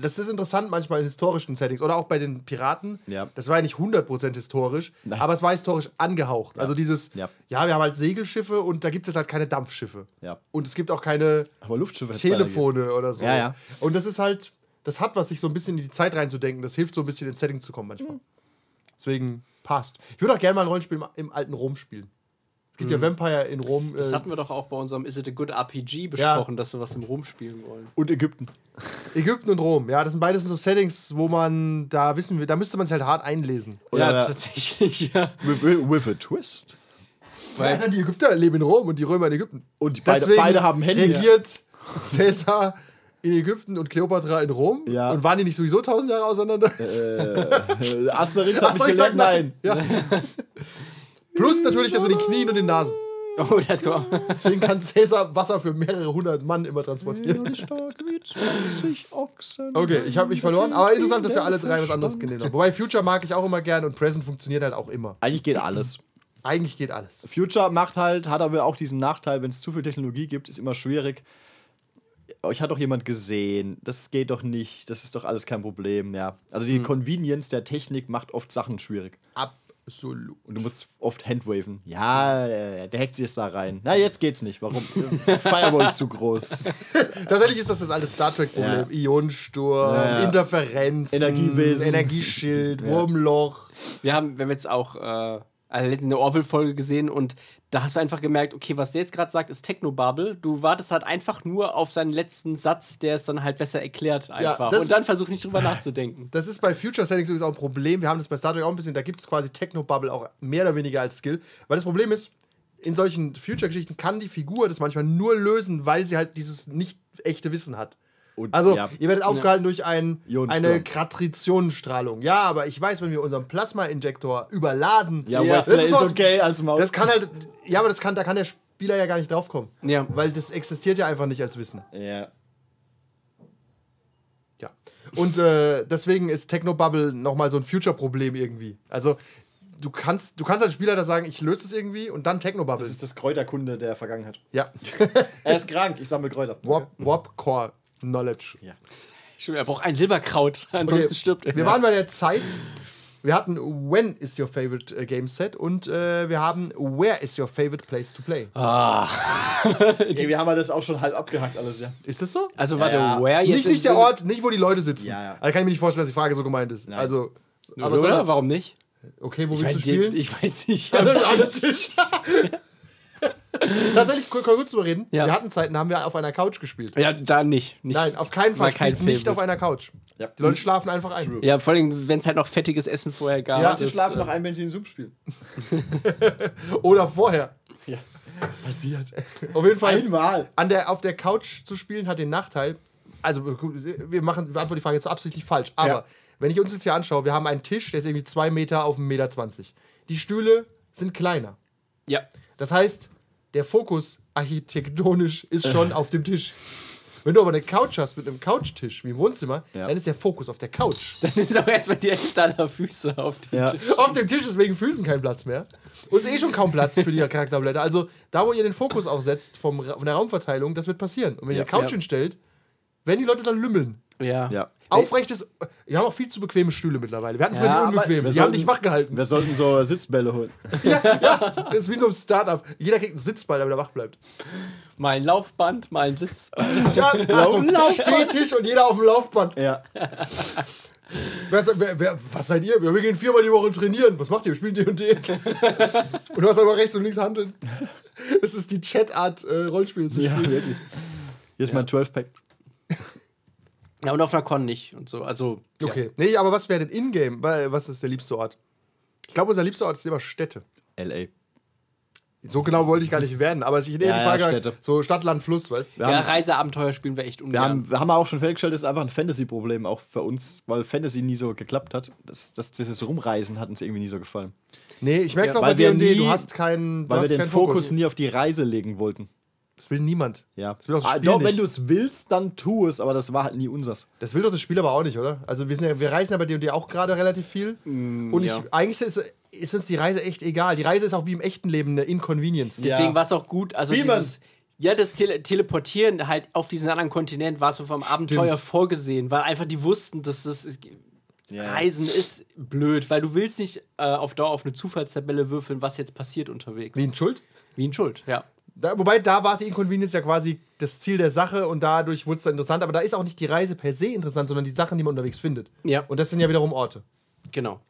das ist interessant manchmal in historischen Settings oder auch bei den Piraten. Ja. Das war ja nicht 100% historisch, Nein. aber es war historisch angehaucht. Also dieses, Ja. ja, wir haben halt Segelschiffe und da gibt es jetzt halt keine Dampfschiffe. Ja. Und es gibt auch keine Telefone oder so. Ja, ja. Und das ist halt, das hat was, sich so ein bisschen in die Zeit reinzudenken. Das hilft so ein bisschen ins Setting zu kommen manchmal. Mhm. Deswegen passt. Ich würde auch gerne mal ein Rollenspiel im, im alten Rom spielen. Es gibt Mhm. ja Vampire in Rom. Das äh, hatten wir doch auch bei unserem Is It a Good RPG besprochen, dass wir was im Rom spielen wollen. Und Ägypten. Ägypten und Rom. Ja, das sind beides so Settings, wo man, da wissen wir, da müsste man sich halt hart einlesen. ja, Oder- tatsächlich, ja. With, a twist. Weil die Ägypter leben in Rom und die Römer in Ägypten. Und die beide, beide haben Handys. regiert Caesar in Ägypten und Kleopatra in Rom. Ja. Und waren die nicht sowieso tausend Jahre auseinander? Äh, Asterix hat so, mich gelernt, nein. Ja. Plus natürlich das mit den Knien und den Nasen. Oh, das kommt. Deswegen kann Caesar Wasser für mehrere hundert Mann immer transportieren. stark wie 20 Ochsen. Okay, ich habe mich verloren, aber interessant, dass wir alle drei was anderes genommen haben. Wobei Future mag ich auch immer gern und Present funktioniert halt auch immer. Eigentlich geht alles. Eigentlich geht alles. Future macht halt, hat aber auch diesen Nachteil, wenn es zu viel Technologie gibt, ist immer schwierig. euch hat doch jemand gesehen, das geht doch nicht, das ist doch alles kein Problem, ja. Also Hm. die Convenience der Technik macht oft Sachen schwierig. Absolut. Und du musst oft handwaven. Ja, äh, der hackt sich jetzt da rein. Na, jetzt geht's nicht. Warum? Firewall ist zu groß. Tatsächlich ist das das alte Star Trek-Problem. Ja. Ionensturm, Ja, ja. Interferenzen, Energiewesen. Energieschild, Wurmloch. Wir haben, wir haben jetzt auch äh, eine Orville-Folge gesehen und da hast du einfach gemerkt, okay, was der jetzt gerade sagt, ist Technobubble. Du wartest halt einfach nur auf seinen letzten Satz, der es dann halt besser erklärt einfach. das- und dann versuch nicht drüber nachzudenken. Das ist bei Future Settings übrigens auch ein Problem. Wir haben das bei Star Trek auch ein bisschen. Da gibt es quasi Technobubble auch mehr oder weniger als Skill. Weil das Problem ist, in solchen Future-Geschichten kann die Figur das manchmal nur lösen, weil sie halt dieses nicht echte Wissen hat. Und, Also, ja, ihr werdet aufgehalten durch ein, eine Kratritionenstrahlung. Ja, aber ich weiß, wenn wir unseren Plasma-Injektor überladen, ja, Ja. Wesley Das ist ist, aus- okay als Maus. das kann halt. Ja, aber das kann, da kann der Spieler ja gar nicht draufkommen. Ja. Weil das existiert ja einfach nicht als Wissen. ja. Ja. Und äh, deswegen ist Technobubble nochmal so ein Future-Problem irgendwie. Also, du kannst, du kannst als Spieler da sagen, ich löse es irgendwie und dann Technobubble. Das ist das Kräuterkunde der Vergangenheit. ja. Er ist krank, ich sammle Kräuter. Warp, Warp Core Knowledge. Ja. Stimmt, Er braucht ein Silberkraut, ansonsten Okay, stirbt er. Wir waren bei der Zeit. Wir hatten When is your favorite äh, game set und äh, wir haben Where is your favorite place to play. Ey, wir haben ja das auch schon halb abgehakt alles, ja. Ist das so? also warte, Ja. where jetzt nicht, nicht der Ort, nicht wo die Leute sitzen. Ja, ja. Also kann ich mir nicht vorstellen, dass die Frage so gemeint ist. Nein. Also, Aber oder? sondern- Warum nicht? okay, wo Ich willst weiß, du spielen? ich weiß nicht. An den Tisch. Tatsächlich, kurz kurz drüber reden. Ja. Wir hatten Zeiten, da haben wir auf einer Couch gespielt. Ja, da nicht. nicht. Nein, auf keinen Fall. war kein nicht auf einer Couch. Ja. Die Leute schlafen einfach ein. Ja, vor allem, wenn es halt noch fettiges Essen vorher gab. Ja, Manche das, schlafen äh, noch ein, wenn sie den Sub spielen. Oder vorher. Ja. Passiert. Auf jeden Fall. Einmal. An der, auf der Couch zu spielen hat den Nachteil. Also, wir machen, wir beantworten die Frage jetzt so absichtlich falsch. Aber Ja. wenn ich uns jetzt hier anschaue, wir haben einen Tisch, der ist irgendwie zwei Meter auf 1,20 Meter. Die Stühle sind kleiner. Ja. Das heißt, der Fokus architektonisch ist schon auf dem Tisch. Wenn du aber eine Couch hast mit einem Couchtisch, wie im Wohnzimmer, Ja. dann ist der Fokus auf der Couch. Dann ist auch erstmal die Hälfte aller Füße auf dem Ja. Tisch. Auf dem Tisch ist wegen Füßen kein Platz mehr. Und es ist eh schon kaum Platz für die Charakterblätter. Also da, wo ihr den Fokus auch setzt vom, von der Raumverteilung, das wird passieren. Und wenn ihr Ja. eine Couch hinstellt, werden die Leute dann lümmeln. Ja. Ja. Aufrechtes. Wir haben auch viel zu bequeme Stühle mittlerweile. Wir hatten früher Ja, die aber unbequemen. wir Die haben dich wach gehalten. Wir sollten so Sitzbälle holen. Das ist wie so ein Startup. Jeder kriegt einen Sitzball, damit er wach bleibt. Mal ein Laufband, mal ein Sitzband. Ja, Achtung, Stehtisch und jeder auf dem Laufband. Ja. Wer, ist- wer, wer, was seid ihr? Wir gehen viermal die Woche trainieren. Was macht ihr? Spielt D&D? und du hast aber rechts und links handeln. Es ist die Chatart äh, Rollenspiele zu Ja, spielen. wirklich. Hier ist mein 12-Pack. Ja, und auf einer Con nicht und so. Also, ja. Okay. Nee, aber was wäre denn in-game? Wa- Was ist der liebste Ort? Ich glaube, unser liebster Ort ist immer Städte. L.A. So genau wollte ich gar nicht werden, aber ich hätte eher Ja, die ja, Frage, Städte. so Stadt, Land, Fluss, weißt du? Wir Ja, haben, Reiseabenteuer spielen wir echt wir ungern. haben, wir haben auch schon festgestellt, das ist einfach ein Fantasy-Problem, auch für uns, weil Fantasy nie so geklappt hat. Das, das, dieses Rumreisen hat uns irgendwie nie so gefallen. Nee, ich merke es Ja, auch bei wir D&D, du hast keinen du Weil wir hast den keinen Fokus nie auf die Reise legen wollten. Das will niemand. Ja. Das will auch das Ah, Spiel doch, nicht. wenn du es willst, dann tu es, aber das war halt nie unsers. Das will doch das Spiel aber auch nicht, oder? Also wir, sind ja, wir reisen ja bei D&D auch gerade relativ viel. und ich, ja. eigentlich ist, ist uns die Reise echt egal. Die Reise ist auch wie im echten Leben eine Inconvenience. Deswegen Ja. war es auch gut. Also Wie man- dieses, ja, das Tele Teleportieren halt auf diesen anderen Kontinent war so vom Abenteuer vorgesehen, weil einfach die wussten, dass das ist, Ja. Reisen ist blöd, weil du willst nicht äh, auf Dauer auf eine Zufallstabelle würfeln, was jetzt passiert unterwegs. Wie ein Schuld? Wie ein Schuld, ja. Da, wobei, da war die Inconvenience ja quasi das Ziel der Sache und dadurch wurde es dann interessant. Aber da ist auch nicht die Reise per se interessant, sondern die Sachen, die man unterwegs findet. Ja. Und das sind ja wiederum Orte. Genau.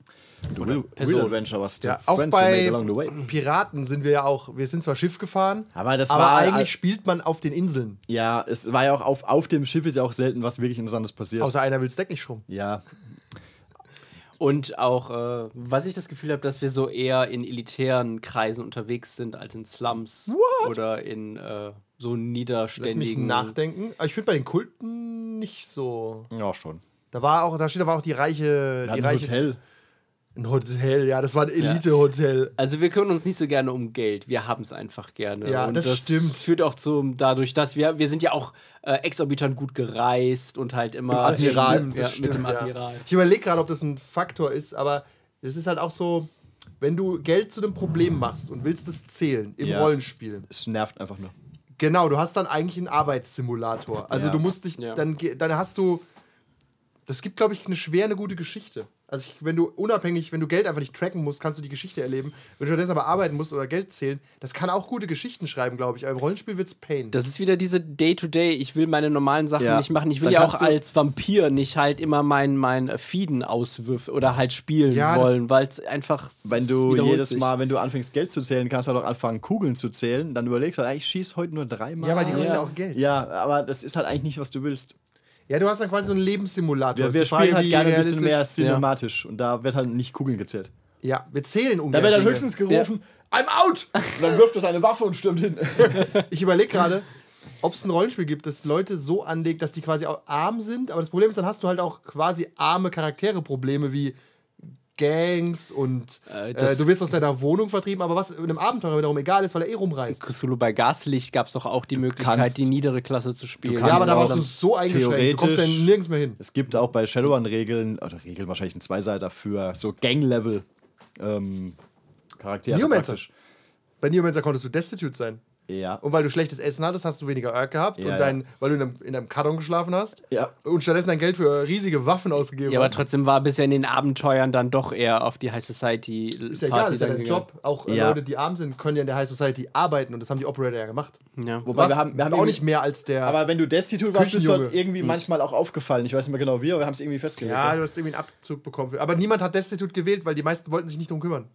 Real, real Adventure was Ja, auch friends we bei made along the way. Piraten sind wir ja auch, wir sind zwar Schiff gefahren, Aber das aber war eigentlich spielt man auf den Inseln. Ja, es war ja auch auf, auf dem Schiff ist ja auch selten was wirklich Interessantes passiert. Außer einer will das Deck nicht schrumm. ja, Und auch, äh, was ich das Gefühl habe, dass wir so eher in elitären Kreisen unterwegs sind als in Slums oder in äh, so Lass mich niederständigen. nachdenken. Aber ich finde bei den Kulten nicht so. ja schon. Da war auch, da steht aber auch die reiche, die reiche Hotel. Ein Hotel, ja, das war ein Elite-Hotel. Also wir kümmern uns nicht so gerne um Geld, wir haben es einfach gerne. Ja, und das stimmt. führt auch zum, dadurch, dass wir, wir sind ja auch äh, exorbitant gut gereist und halt immer Admiral. Stimmt, ja, das mit dem stimmt, ja. Admiral. Ich überlege gerade, ob das ein Faktor ist, aber es ist halt auch so, wenn du Geld zu einem Problem machst und willst es zählen im Ja. Rollenspiel, Es nervt einfach nur. Genau, du hast dann eigentlich einen Arbeitssimulator. Also Ja. du musst dich, Ja. dann, dann hast du, das gibt, glaube ich, eine schwer eine gute Geschichte. Also ich, wenn du unabhängig, wenn du Geld einfach nicht tracken musst, kannst du die Geschichte erleben. Wenn du stattdessen aber arbeiten musst oder Geld zählen, das kann auch gute Geschichten schreiben, glaube ich. Aber im Rollenspiel wird's Pain. Das ist wieder diese Day-to-Day. Ich will meine normalen Sachen Ja. nicht machen. Ich will Dann ja auch als Vampir nicht halt immer mein, mein Feeden auswürfen oder halt spielen Ja, wollen, weil es einfach. Wenn es du jedes sich. Mal, wenn du anfängst Geld zu zählen, kannst du auch anfangen Kugeln zu zählen. Dann überlegst du, halt, ich schieße heute nur dreimal. ja, weil die kosten ja. auch Geld. Ja, aber das ist halt eigentlich nicht, was du willst. Ja, du hast dann quasi so einen Lebenssimulator. Wir, Ist wir die Frage, spielen halt gerne ein bisschen mehr cinematisch und da wird halt nicht Kugeln gezählt. Ja, wir zählen Da ungern wird dann höchstens gerufen, I'm out! Und dann wirft er seine Waffe und stürmt hin. Ich überlege gerade, ob es ein Rollenspiel gibt, das Leute so anlegt, dass die quasi auch arm sind. Aber das Problem ist, dann hast du halt auch quasi arme Charaktere-Probleme wie Gangs und Äh, äh, du wirst aus deiner Wohnung vertrieben, aber was einem Abenteurer wiederum egal ist, weil er eh rumreist. Cthulhu bei Gaslicht gab es doch auch die Möglichkeit, kannst- die niedere Klasse zu spielen. Ja, aber da warst du so eingeschränkt. Du kommst ja nirgends mehr hin. Es gibt auch bei Shadowrun Regeln, oder Regeln wahrscheinlich ein Zweiseiter für so Gang-Level ähm, Charaktere. Neomancer. Bei Neomancer konntest du destitute sein. Ja. Und weil du schlechtes Essen hattest, hast du weniger Erk gehabt. Ja, und dein, weil du in einem, in einem Karton geschlafen hast. Ja. Und stattdessen dein Geld für riesige Waffen ausgegeben Ja, aber hast. trotzdem war bisher in den Abenteuern dann doch eher auf die High Society Ist ja egal, Party ist ja dein. Job. Auch Ja. Leute, die arm sind, können ja in der High Society arbeiten und das haben die Operator ja gemacht. Ja. Wobei wir haben, wir haben auch nicht mehr als der. Aber wenn du Destitute warst, bist du halt irgendwie manchmal auch aufgefallen. Ich weiß nicht mehr genau wie, aber wir haben es irgendwie festgelegt. ja, Ja, du hast irgendwie einen Abzug bekommen. Aber niemand hat Destitute gewählt, weil die meisten wollten sich nicht drum kümmern.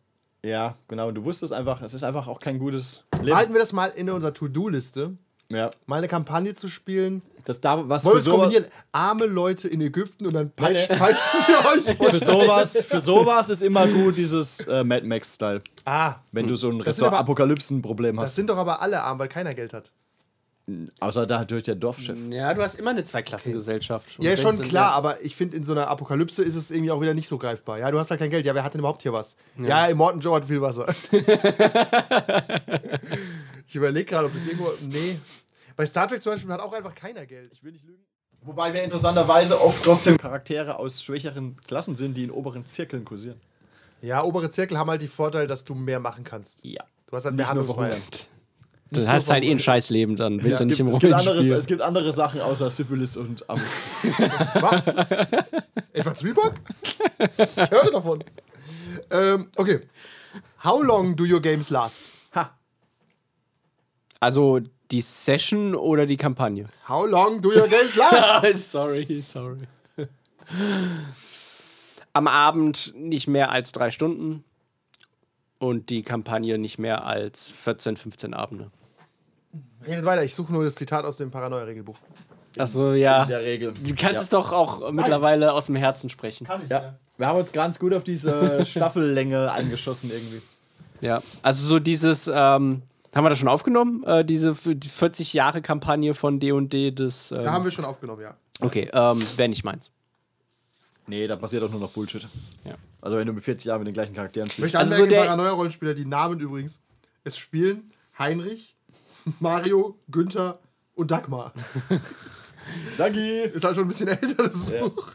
Ja, genau. Und du wusstest einfach, es ist einfach auch kein gutes Leben. Halten wir das mal in unserer To-Do-Liste, Ja. mal eine Kampagne zu spielen. Das da, was Wollen für, so, kombinieren? Arme Leute in Ägypten und dann peitschen, Nee. peitschen wir euch für sowas, für sowas ist immer gut dieses äh, Mad Max-Style. Ah, Wenn du so ein Das Ressort-Apokalypsen-Problem das hast. sind doch aber alle arm, weil keiner Geld hat. Außer da durch der Dorfchef. Ja, du hast immer eine Zweiklassengesellschaft. Ja, schon klar, aber ich finde, in so einer Apokalypse ist es irgendwie auch wieder nicht so greifbar. Ja, du hast halt kein Geld. Ja, wer hat denn überhaupt hier was? Ja, Immortan Joe hat viel Wasser. ich überlege gerade, ob das irgendwo. Nee. Bei Star Trek zum Beispiel hat auch einfach keiner Geld. Ich will nicht lügen. Wobei wir interessanterweise oft trotzdem Charaktere aus schwächeren Klassen sind, die in oberen Zirkeln kursieren. Ja, obere Zirkel haben halt die Vorteil, dass du mehr machen kannst. Ja. Du hast halt mehr Handlungsfreiheit. Du hast halt eh ein Scheißleben, dann willst Es du nicht gibt, im es, gibt anderes, es gibt andere Sachen außer Syphilis und Am. Was? Etwa Zwieback? Ich hörte davon. Ähm, okay. How long do your games last? Also die Session oder die Kampagne? How long do your games last? sorry, sorry. Am Abend nicht mehr als drei Stunden und die Kampagne nicht mehr als 14, 15 Abende. Redet weiter, ich suche nur das Zitat aus dem Paranoia-Regelbuch. Achso, ja. In der Regel. Du kannst es doch auch mittlerweile aus dem Herzen sprechen. Ja. Wir haben uns ganz gut auf diese Staffellänge eingeschossen irgendwie. Ja. Also so dieses, ähm, haben wir das schon aufgenommen? Äh, diese f- die 40 Jahre Kampagne von D&D des. Ähm, Da haben wir schon aufgenommen, ja. okay, ähm, wäre nicht meins. Nee, da passiert doch nur noch Bullshit. Ja. Also wenn du mit 40 Jahren mit den gleichen Charakteren Ich spielst. möchte Also so Paranoia-Rollenspieler, die Namen übrigens, es spielen Heinrich, Mario, Günther und Dagmar. Dagi! Ist halt schon ein bisschen älter, das Buch.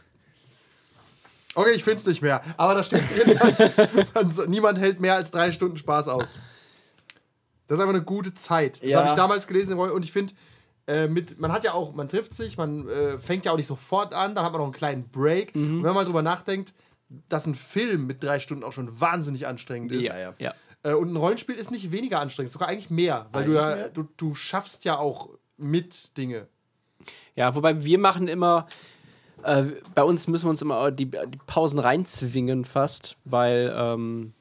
Okay, ich finde es nicht mehr. Aber da steht drin, man, niemand hält mehr als drei Stunden Spaß aus. Das ist einfach eine gute Zeit. Das Ja. habe ich damals gelesen und ich finde, äh, mit, man hat ja auch, man trifft sich, man äh, fängt ja auch nicht sofort an, dann hat man noch einen kleinen Break. Und wenn man mal drüber nachdenkt, dass ein Film mit drei Stunden auch schon wahnsinnig anstrengend ist. Ja, ja. Ja. Äh, und ein Rollenspiel ist nicht weniger anstrengend, sogar eigentlich mehr, weil du Eigentlich ja, mehr? du, du schaffst ja auch mit Dinge. Ja, wobei wir machen immer, äh, bei uns müssen wir uns immer die, die Pausen reinzwingen fast, weil, ähm,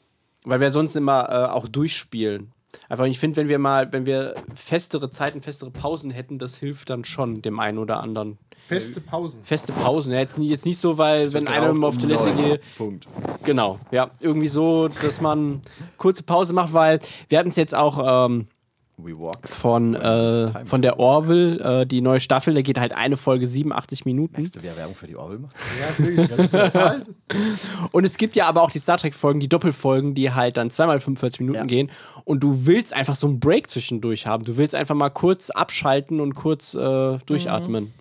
weil wir sonst immer äh, auch durchspielen. Einfach, ich finde, wenn wir mal, wenn wir festere Zeiten, festere Pausen hätten, das hilft dann schon dem einen oder anderen. Feste Pausen. Feste Pausen, ja, jetzt, jetzt nicht so, weil wenn einer mal auf um Toilette geht, Punkt. Genau, ja, irgendwie so, dass man kurze Pause macht, weil wir hatten es jetzt auch ähm. Von, äh, von der Orville, äh, die neue Staffel, da geht halt eine Folge 87 Minuten. Merkst du, wer Werbung für die Orwell macht? Ja, wirklich. Das ist halt. Und es gibt ja aber auch die Star Trek-Folgen, die Doppelfolgen, die halt dann zweimal 45 Minuten Ja. gehen. Und du willst einfach so einen Break zwischendurch haben. Du willst einfach mal kurz abschalten und kurz äh, durchatmen.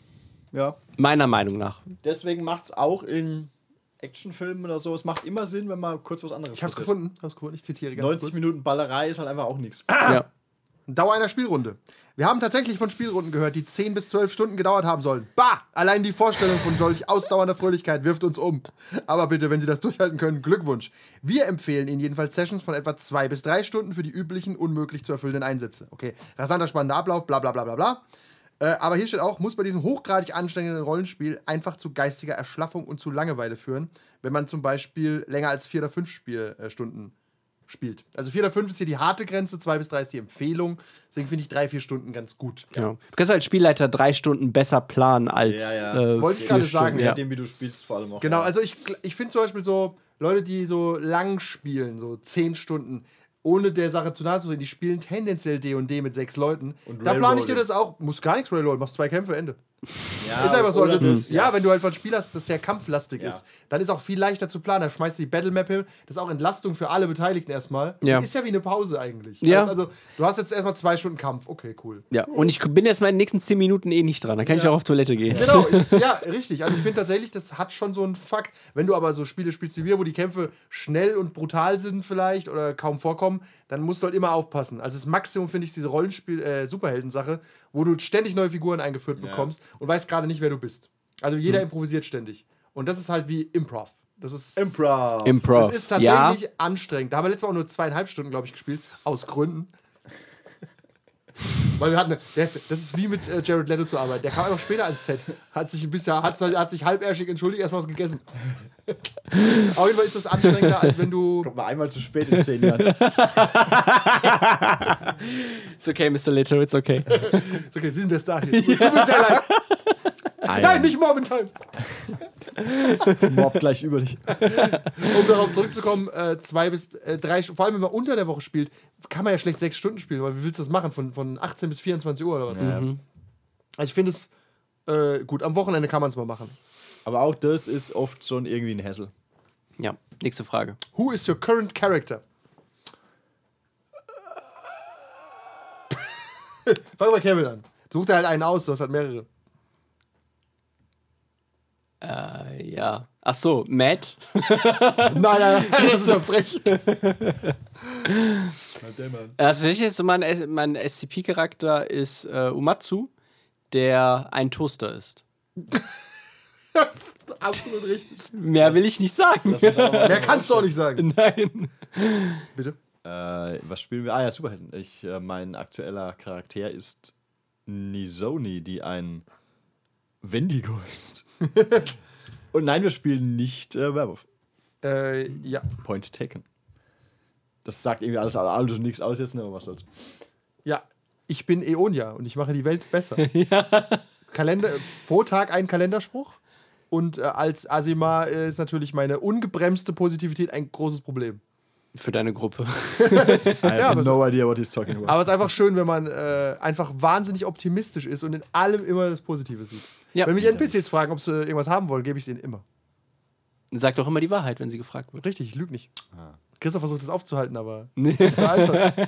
Ja. Meiner Meinung nach. Deswegen macht es auch in Actionfilmen oder so, es macht immer Sinn, wenn mal kurz was anderes Ich hab's passiert. gefunden. Hab's gefunden. Ich zitiere ganz 90 kurz. Minuten Ballerei ist halt einfach auch nichts. Ja. Dauer einer Spielrunde. Wir haben tatsächlich von Spielrunden gehört, die 10 bis 12 Stunden gedauert haben sollen. Bah! Allein die Vorstellung von solch ausdauernder Fröhlichkeit wirft uns um. Aber bitte, wenn Sie das durchhalten können, Glückwunsch. Wir empfehlen Ihnen jedenfalls Sessions von etwa 2 bis 3 Stunden für die üblichen, unmöglich zu erfüllenden Einsätze. Okay, rasanter, spannender Ablauf, bla bla bla bla bla. Äh, aber hier steht auch, muss bei diesem hochgradig anstrengenden Rollenspiel einfach zu geistiger Erschlaffung und zu Langeweile führen, wenn man zum Beispiel länger als 4 oder 5 Spielstunden spielt. Also 4 oder 5 ist hier die harte Grenze, 2 bis 3 ist die Empfehlung. Deswegen finde ich 3, 4 Stunden ganz gut. Genau. Du kannst als Spielleiter drei Stunden besser planen als. Ja, ja. Äh, Wollte ich gerade Stunden, sagen, ja. Je nachdem, wie du spielst, vor allem auch. Genau, ja. also ich, ich finde zum Beispiel so Leute, die so lang spielen, so 10 Stunden, ohne der Sache zu nahe zu sehen, die spielen tendenziell D&D mit sechs Leuten. Und da plane ich dir das auch, muss gar nichts Railroad, machst zwei Kämpfe, Ende. Ja, ist einfach so. Also, das, ja. wenn du halt ein Spiel hast, das sehr kampflastig Ja. ist, dann ist auch viel leichter zu planen. Da schmeißt du die Battle Map hin. Das ist auch Entlastung für alle Beteiligten erstmal. Ja. Ist ja wie eine Pause eigentlich. Ja. Also, also, du hast jetzt erstmal zwei Stunden Kampf. Okay, cool. Ja, und ich bin jetzt mal in den nächsten 10 Minuten eh nicht dran. Dann kann ich auch auf Toilette gehen. Genau, ja, richtig. Also ich finde tatsächlich, das hat schon so einen Fakt. Wenn du aber so Spiele spielst wie wir, wo die Kämpfe schnell und brutal sind vielleicht oder kaum vorkommen, dann musst du halt immer aufpassen. Also das Maximum finde ich diese Rollenspiel, äh, Superhelden-Sache, wo du ständig neue Figuren eingeführt bekommst und weißt gerade nicht, wer du bist. Also jeder improvisiert ständig. Und das ist halt wie Improv. Das ist Improv. Improv. Das ist tatsächlich anstrengend. Da haben wir letztes Mal auch nur zweieinhalb Stunden, glaube ich, gespielt. Aus Gründen. Weil wir hatten, das ist, das ist wie mit äh, Jared Leto zu arbeiten. Der kam einfach später ans Set. Hat sich ein bisschen, hat, hat sich halbärschig entschuldigt, erstmal was gegessen. Auf jeden Fall ist das anstrengender, als wenn du. Kommt mal einmal zu spät in 10 Jahren. It's okay, Mr. Leto, it's okay. Ist Okay, Sie sind der Star hier. Tut mir sehr leid. Nein, nicht momentan. Mob gleich über dich. Um darauf zurückzukommen, äh, zwei bis äh, drei, vor allem wenn man unter der Woche spielt, kann man ja schlecht sechs Stunden spielen, weil wie willst du das machen? Von, von 18 bis 24 Uhr oder was? Also ich finde es äh, gut, am Wochenende kann man es mal machen. Aber auch das ist oft schon irgendwie ein Hassel. Ja, nächste Frage. Who is your current character? Fang mal Kevin an. Such dir halt einen aus, du hast halt mehrere. Äh, ja. Ach so, Matt. Nein, nein, nein, das ist ja frech. Also ich jetzt so mein, mein SCP-Charakter ist äh, Umatsu, der ein Toaster ist. Das ist absolut richtig. Mehr will ich nicht sagen. Mehr kannst du auch nicht sagen. Nein. Bitte. Äh, was spielen wir? Ah ja, Superhelden. Ich, äh, mein aktueller Charakter ist Nizoni, die ein Wendigo ist. Und nein, wir spielen nicht äh, Werwolf. Äh, ja. Point taken. Das sagt irgendwie alles, alles und nichts aus jetzt, ne? aber was soll's. Ja, ich bin Eonia und ich mache die Welt besser. Kalender, pro Tag ein Kalenderspruch. Und äh, als Asima äh, ist natürlich meine ungebremste Positivität ein großes Problem. Für deine Gruppe. I have aber no idea what he's talking about. Aber es ist einfach schön, wenn man äh, einfach wahnsinnig optimistisch ist und in allem immer das Positive sieht. Ja. Wenn mich NPCs fragen, ob sie irgendwas haben wollen, gebe ich es ihnen immer. Sag doch immer die Wahrheit, wenn sie gefragt wird. Richtig, ich lüge nicht. Ah. Christoph versucht es aufzuhalten, aber nicht so einfach.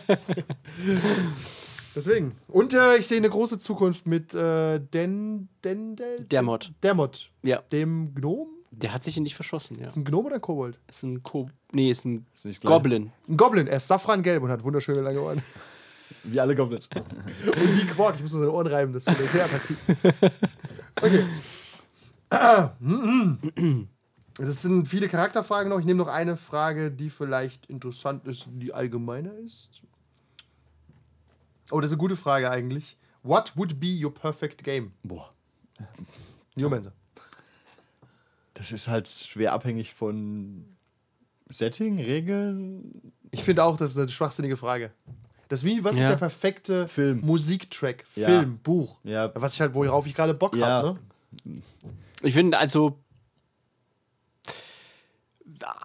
Deswegen. Und äh, ich sehe eine große Zukunft mit äh, Den, Den, Den, Dermot. Dermot. Ja. Dem Gnom? Der hat sich in dich verschossen, ja. Ist ein Gnome oder ein Kobold? Ist ein Ko Nee, ist ein Ist. Goblin. Ein Goblin. Er ist safrangelb und hat wunderschöne lange Ohren. Wie alle Goblins. Und wie Quark. Ich muss nur seine Ohren reiben. Das wird sehr attraktiv. Okay. Es sind viele Charakterfragen noch. Ich nehme noch eine Frage, die vielleicht interessant ist, die allgemeiner ist. Oh, das ist eine gute Frage eigentlich. What would be your perfect game? Boah. Newmancer. Das ist halt schwer abhängig von Setting, Regeln. Ich finde auch, das ist eine schwachsinnige Frage. Das ist wie, was Ja. ist der perfekte Film. Musiktrack, Ja. Film, Buch? Ja. Was ich halt, worauf ich gerade Bock Ja. habe. Ne? Ich finde, also.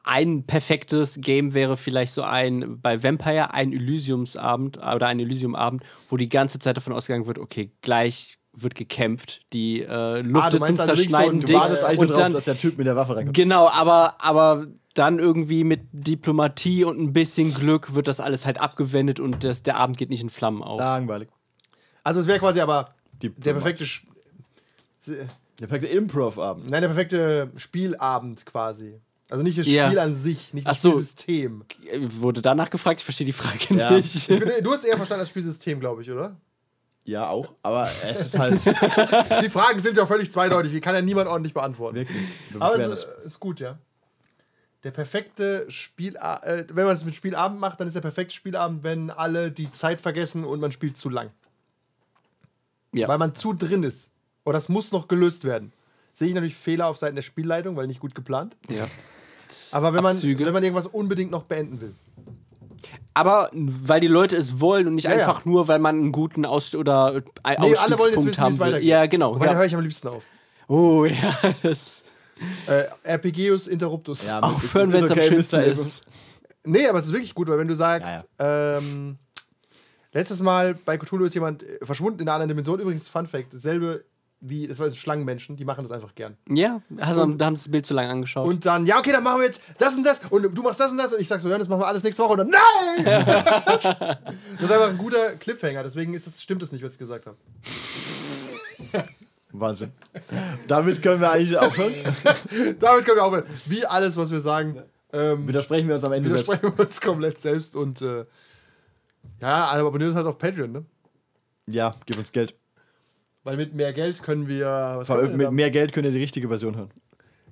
Ein perfektes Game wäre vielleicht so ein bei Vampire ein Elysiumsabend oder ein Elysiumabend, wo die ganze Zeit davon ausgegangen wird, okay, gleich wird gekämpft, die äh, Luft Ah, ist zum also nicht so Zerschneiden du dick wartest eigentlich und drauf, dann, dass der Typ mit der Waffe reinkommt. Genau, aber, aber dann irgendwie mit Diplomatie und ein bisschen Glück wird das alles halt abgewendet und das, der Abend geht nicht in Flammen auf. Langweilig. Also es wäre quasi aber Die der perfekte, Sch- Der perfekte Improv-Abend. nein, der perfekte Spielabend quasi. Also nicht das Ja. Spiel an sich, nicht das so. Spielsystem. Äh, Wurde danach gefragt? Ich verstehe die Frage Ja. nicht. Ich bin, du hast eher verstanden das Spielsystem, glaube ich, oder? Ja, auch. Aber es ist halt Die Fragen sind ja völlig zweideutig, die kann ja niemand ordentlich beantworten. wirklich. Wir Aber es ist, ist gut, ja. Der perfekte Spielabend, äh, wenn man es mit Spielabend macht, dann ist der perfekte Spielabend, wenn alle die Zeit vergessen und man spielt zu lang. Ja. Weil man zu drin ist. Oder das muss noch gelöst werden. Sehe ich natürlich Fehler auf Seiten der Spielleitung, weil nicht gut geplant. Ja. Aber wenn man, Abzüge. wenn man irgendwas unbedingt noch beenden will. Aber weil die Leute es wollen und nicht Ja, ja. einfach nur, weil man einen guten Aus oder Nee, alle wollen jetzt wissen, haben will. Ja, genau. Wobei, da höre Ja. ich am liebsten auf. Oh ja, das. Äh, RPGus Interruptus. Ja, Aufhören, es ist wenn's am okay, schönsten Mr. ist. Nee, aber es ist wirklich gut, weil wenn du sagst, Ähm, letztes Mal bei Cthulhu ist jemand äh, verschwunden in einer anderen Dimension. Übrigens, Fun Fact, dasselbe wie, das war Schlangenmenschen, die machen das einfach gern. Ja, also, da haben sie das Bild zu lange angeschaut. Und dann, ja, okay, dann machen wir jetzt das und das und du machst das und das und ich sag so, ja, das machen wir alles nächste Woche und dann, nein! das ist einfach ein guter Cliffhanger, deswegen ist es, stimmt es nicht, was ich gesagt habe. Wahnsinn. Damit können wir eigentlich aufhören. Damit können wir aufhören. Wie alles, was wir sagen, ähm, Widersprechen wir uns am Ende selbst. widersprechen wir uns komplett selbst und äh, ja, aber abonniert uns halt auf Patreon, ne? Ja, gib uns Geld. Weil mit mehr Geld können wir. Was Vor- können wir Mit denn mehr Geld könnt ihr die richtige Version hören.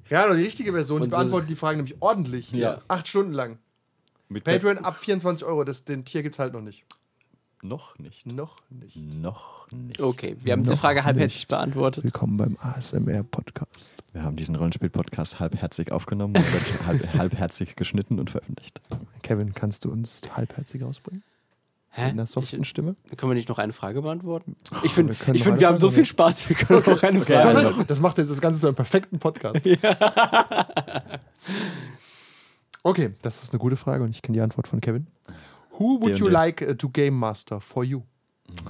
ja, nur die richtige Version, die Und so- beantwortet die Fragen nämlich ordentlich. Ja. Acht Stunden lang. Mit Patreon ab 24 Euro. Das, den Tier gibt's halt noch nicht. Noch nicht. Noch nicht. Noch nicht. okay, wir haben diese Frage halbherzig nicht. beantwortet. Willkommen beim ASMR-Podcast. Wir haben diesen Rollenspiel-Podcast halbherzig aufgenommen und wird halb, halbherzig geschnitten und veröffentlicht. Kevin, kannst du uns halbherzig ausbringen? Hä? In einer soften Ich, Stimme? können wir nicht noch eine Frage beantworten? Ich finde, wir ich find, wir haben so viel Spaß, wir können noch eine Okay, Frage. eine Das, noch. das macht jetzt das Ganze zu einem perfekten Podcast. okay, das ist eine gute Frage und ich kenne die Antwort von Kevin. Who would you D&D. like uh, to game master for you?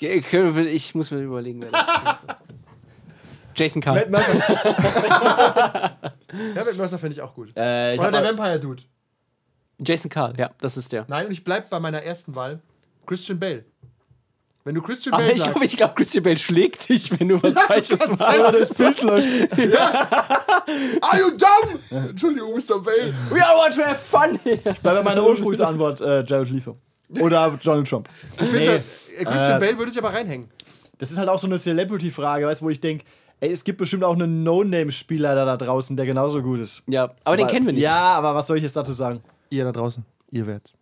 Ich muss mir überlegen. wer das ist. Jason Carl. Ja, mit Mercer fände ich auch gut. Äh, ich Oder der mal, Vampire Dude. Jason Carl, ja, das ist der. Nein, und ich bleib bei meiner ersten Wahl. Christian Bale. Wenn du Christian Aber Bale ich sagst, glaube, ich glaub, Christian Bale schlägt dich, wenn du was Falsches kann sein. machst. Bild läuft. Are you dumb? Entschuldigung, Mr. Bale. We all want to have fun here. Bleib bei meiner Ursprungsantwort, äh, Jared Leto. Oder Donald Trump. Ich finde, Nee, äh, Christian äh, Bale würde sich aber reinhängen. das ist halt auch so eine Celebrity-Frage, weißt du, wo ich denke, ey, es gibt bestimmt auch einen No-Name-Spieler da, da draußen, der genauso gut ist. Ja, aber den kennen wir nicht. Ja, aber was soll ich jetzt dazu sagen? Ihr da draußen, ihr werdt's.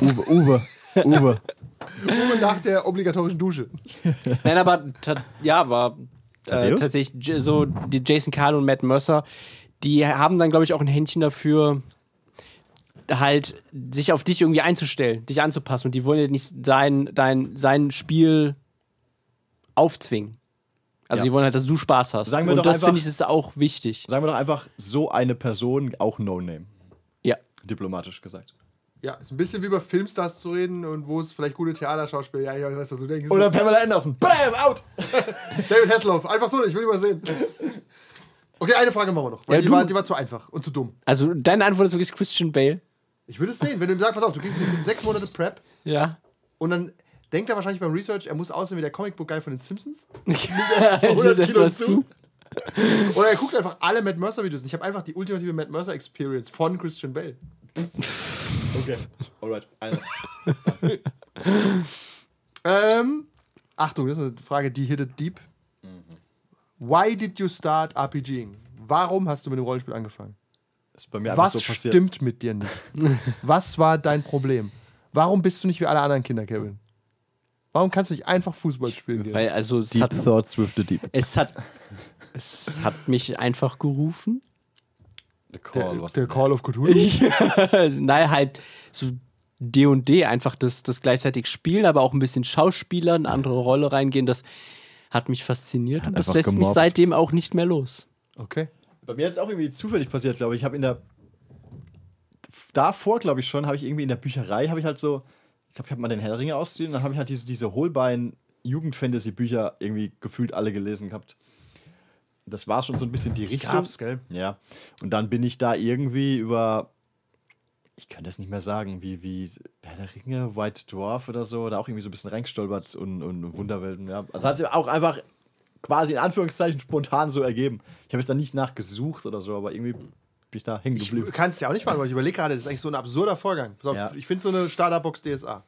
Uwe, Uwe, Uwe. Und nach der obligatorischen Dusche. Nein, aber ja, aber äh, tatsächlich so die Jason Carl und Matt Mercer, die haben dann glaube ich auch ein Händchen dafür halt sich auf dich irgendwie einzustellen, dich anzupassen und die wollen ja nicht dein dein sein Spiel aufzwingen. Also Ja. die wollen halt, dass du Spaß hast. Sagen wir und doch das finde ich ist auch wichtig. Sagen wir doch einfach, so eine Person, auch No-Name. Ja. Diplomatisch gesagt. Ja, ist ein bisschen wie über Filmstars zu reden und wo es vielleicht gute Theaterschauspieler, ja, ich weiß, was du denkst. Oder Pamela Anderson. Bam, out! David Hasselhoff, einfach so, ich will ihn mal sehen. Okay, eine Frage machen wir noch, weil Ja, die, war, die war zu einfach und zu dumm. Also deine Antwort ist wirklich Christian Bale. Ich will es sehen, wenn du sagst, pass auf, du kriegst jetzt sechs Monate Prep Ja. und dann denkt er wahrscheinlich beim Research, er muss aussehen wie der Comicbook-Guy von den Simpsons. also, 100 das Kilo zu. zu. Oder er guckt einfach alle Matt Mercer-Videos. und Ich habe einfach die ultimative Matt Mercer-Experience von Christian Bale. Okay, alright. Eine. Ähm, Achtung, das ist eine Frage, die hit it deep. Why did you start RPGing? Warum hast du mit dem Rollenspiel angefangen? Ist bei mir einfach Was so passiert. stimmt mit dir nicht? Was war dein Problem? Warum bist du nicht wie alle anderen Kinder, Kevin? Warum kannst du nicht einfach Fußball spielen gehen? Weil also es Deep hat, Thoughts with the Deep. es hat es hat mich einfach gerufen. The Call Der, was der Call of Cthulhu? Nein, halt so D und D einfach das, das gleichzeitig spielen, aber auch ein bisschen Schauspieler, eine andere Rolle reingehen, das hat mich fasziniert und das lässt mich gemobbt. seitdem auch nicht mehr los. Okay. Bei mir ist es auch irgendwie zufällig passiert, glaube ich. Ich habe in der davor, glaube ich schon, habe ich irgendwie in der Bücherei habe ich halt so, ich glaube, ich habe mal den Herr der Ringe dann habe ich halt diese, diese Holbein Jugend-Fantasy-Bücher irgendwie gefühlt alle gelesen gehabt. Das war schon so ein bisschen die Richtung. Gab's, gell? Ja. Und dann bin ich da irgendwie über, ich kann das nicht mehr sagen, wie, wie Herr der Ringe, White Dwarf oder so, da auch irgendwie so ein bisschen reingestolpert und, und Wunderwelten, ja. Also hat sich auch einfach quasi in Anführungszeichen spontan so ergeben. Ich habe jetzt da nicht nachgesucht oder so, aber irgendwie bin ich da hängen Ich geblieben. kann es ja auch nicht machen, weil ich überlege gerade, das ist eigentlich so ein absurder Vorgang. Auf, Ja. Ich finde so eine Starterbox DSA.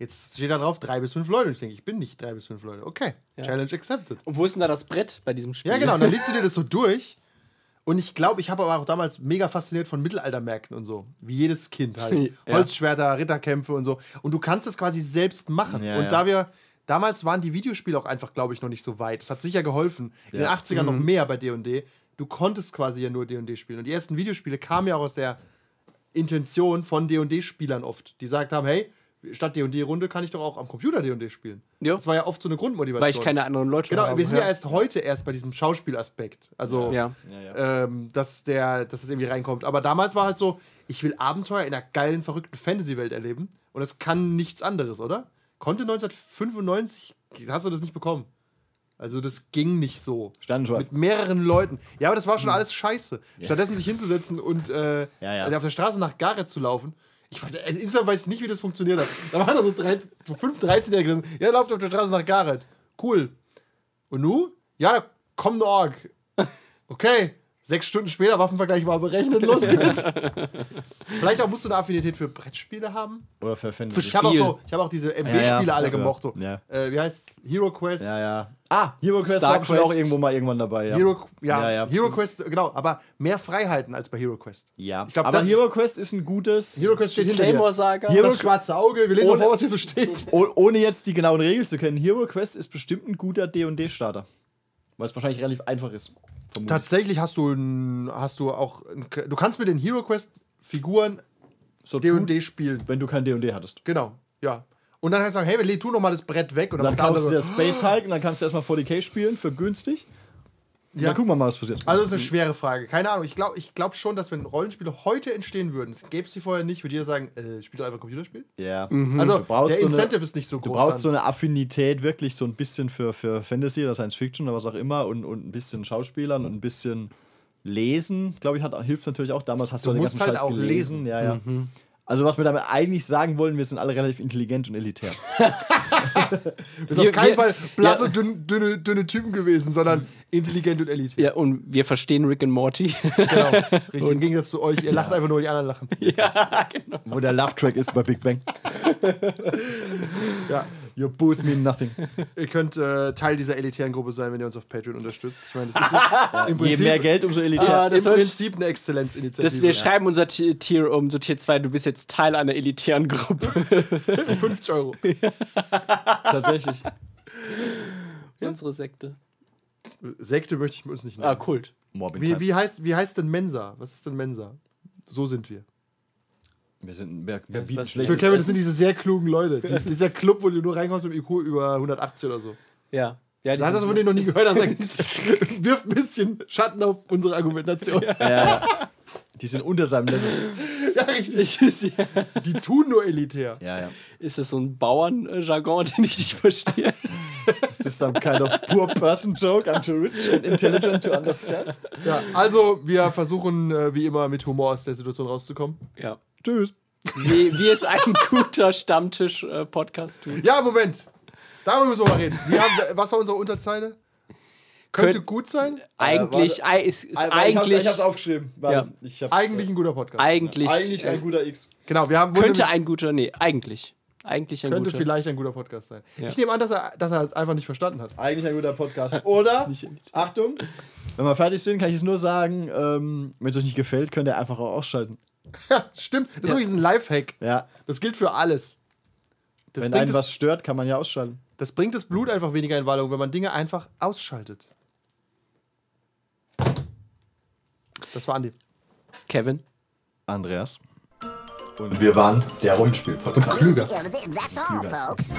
Jetzt steht da drauf drei bis fünf Leute. Und ich denke, ich bin nicht drei bis fünf Leute. Okay, Challenge accepted. Und wo ist denn da das Brett bei diesem Spiel? Ja, genau. Und dann liest du dir das so durch. Und ich glaube, ich habe aber auch damals mega fasziniert von Mittelaltermärkten und so. Wie jedes Kind halt. Ja. Holzschwerter, Ritterkämpfe und so. Und du kannst das quasi selbst machen. Ja, und ja. da wir. Damals waren die Videospiele auch einfach, glaube ich, noch nicht so weit. Das hat sicher geholfen. In Ja. den 80ern noch mehr bei D&D. Du konntest quasi ja nur D&D spielen. Und die ersten Videospiele kamen ja auch aus der Intention von D&D-Spielern oft. Die gesagt haben, hey, statt D&D-Runde kann ich doch auch am Computer D&D spielen. Ja. Das war ja oft so eine Grundmotivation. Weil ich keine anderen Leute Genau, habe. wir sind ja. erst heute erst bei diesem Schauspielaspekt. Also, Ja. Ähm, dass, der, dass das irgendwie reinkommt. Aber damals war halt so, ich will Abenteuer in einer geilen, verrückten Fantasy-Welt erleben. Und das kann nichts anderes, oder? Konnte 1995, hast du das nicht bekommen? Also das ging nicht so. Sternenschweif. Mit mehreren Leuten. Ja, aber das war schon alles scheiße. Stattdessen sich hinzusetzen und äh, Ja, ja. auf der Straße nach Gareth zu laufen. Ich weiß, also weiß ich nicht, wie das funktioniert hat. Da waren da so, drei, so fünf 13-Jährige gesessen. Ja, lauft auf der Straße nach Gareth. Cool. Und nu? Ja, da kommt ein Org. Okay. Sechs Stunden später, Waffenvergleich war berechnet, los geht's. Vielleicht auch musst du eine Affinität für Brettspiele haben. Oder für Fantasy. Ich habe auch, so, ich hab auch diese MB-Spiele Ja, ja. alle gemocht. So. Ja. Äh, wie heißt Hero Quest? Ja, ja. Ah, Hero Quest Star war bestimmt auch irgendwo mal irgendwann dabei. Ja. Hero, ja, Ja, ja. Hero Quest, genau, aber mehr Freiheiten als bei Hero Quest. ja. Ich glaub, aber das- Hero Quest ist ein gutes. Hero Quest steht hinter Claymore dir. Saga. Hero- Das schwarze Auge, wir lesen mal Ohne- vor, was hier so steht. Oh, ohne jetzt die genauen Regeln zu kennen, Hero Quest ist bestimmt ein guter D&D-Starter. Weil es wahrscheinlich relativ einfach ist. Tatsächlich hast du, ein, hast du auch, ein, du kannst mit den Hero Quest Figuren So D&D spielen. wenn du kein D&D hattest. Genau, ja. Und dann heißt es sagen, hey, tu noch mal das Brett weg. Und dann der kaufst du dir Space Hulk und dann kannst du erstmal 40k spielen für günstig. Ja. Dann gucken wir mal, was passiert. Also das ist eine schwere Frage. Keine Ahnung. Ich glaube ich glaub schon, dass wenn Rollenspiele heute entstehen würden, es gäbe es die vorher nicht, würde jeder sagen, äh, spiel doch einfach Computerspiel. Ja. Also Du brauchst der so eine- Incentive ist nicht so Du groß. brauchst dann. so eine Affinität wirklich so ein bisschen für, für Fantasy oder Science Fiction oder was auch immer und, und ein bisschen Schauspielern und ein bisschen Lesen, glaube ich, hat, hilft natürlich auch. Damals hast du, Du den ganzen halt Scheiß auch gelesen. lesen. Ja, ja. Also was wir damit eigentlich sagen wollen, wir sind alle relativ intelligent und elitär. ist Wir- auf keinen wir- Fall blasse, ja. dünn, dünne, dünne Typen gewesen, sondern intelligent und elitär. Ja, und wir verstehen Rick and Morty. Genau. Richtig. Im Gegensatz zu euch, ihr lacht einfach nur, die anderen lachen. ja, genau. Wo der Love-Track ist bei Big Bang. Ja. Your booze mean nothing. Ihr könnt äh, Teil dieser elitären Gruppe sein, wenn ihr uns auf Patreon unterstützt. Ich meine, das ist ja, im Je Prinzip, mehr Geld, umso elitär. Ah, im Prinzip eine Exzellenzinitiative. Das, wir schreiben unser Ti- Tier um, so Tier 2, du bist jetzt Teil einer elitären Gruppe. 50 Euro. Tatsächlich. Unsere Sekte. Sekte möchte ich uns nicht nennen. Ah, Kult. Mobbing. Wie, wie, heißt, wie heißt denn Mensa? Was ist denn Mensa? So sind wir. Wir, sind, wir, wir bieten was- Für schlechtes Kevin, das sind diese sehr klugen Leute. Die, dieser Club, wo du nur reinkommst mit dem IQ über 180 oder so. Ja. ja Da hat er sind- von denen noch nie gehört. Er sagt, wirft ein bisschen Schatten auf unsere Argumentation. Ja, Die sind unter seinem Level. richtig. ist, ja. Die tun nur elitär. Ja, ja. ist das so ein Bauernjargon, den ich nicht verstehe? Is this some kind of poor person joke? I'm too rich and intelligent to understand. Ja, also, wir versuchen äh, wie immer mit Humor aus der Situation rauszukommen. Ja. Tschüss. Wie, wie es ein guter Stammtisch-Podcast tut. Ja, Moment. Darüber müssen wir mal reden. Wir haben, was war unsere Unterzeile? Könnte Könnt- gut sein. Eigentlich, warte. ei- ist, ist ich, hab's, eigentlich, ich hab's aufgeschrieben. Warte, Ja. ich hab's, Eigentlich ein guter Podcast. eigentlich, eigentlich äh, ein guter X. Genau, wir haben könnte ein guter, nee, eigentlich. Eigentlich ein könnte guter. vielleicht ein guter Podcast sein. Ja. Ich nehme an, dass er, dass er es einfach nicht verstanden hat. Eigentlich ein guter Podcast. Oder, Nicht- nicht. Achtung, wenn wir fertig sind, kann ich es nur sagen, ähm, wenn es euch nicht gefällt, könnt ihr einfach auch ausschalten. Stimmt, das ist übrigens ein Lifehack. Ja, Das gilt für alles. Das wenn bringt, einen das, was stört, kann man ja ausschalten. das bringt das Blut einfach weniger in Wallung, wenn man Dinge einfach ausschaltet. Das war Andi. Kevin. Andreas. Und wir waren der Rollenspiel-Podcast. Klüger. That's all, folks.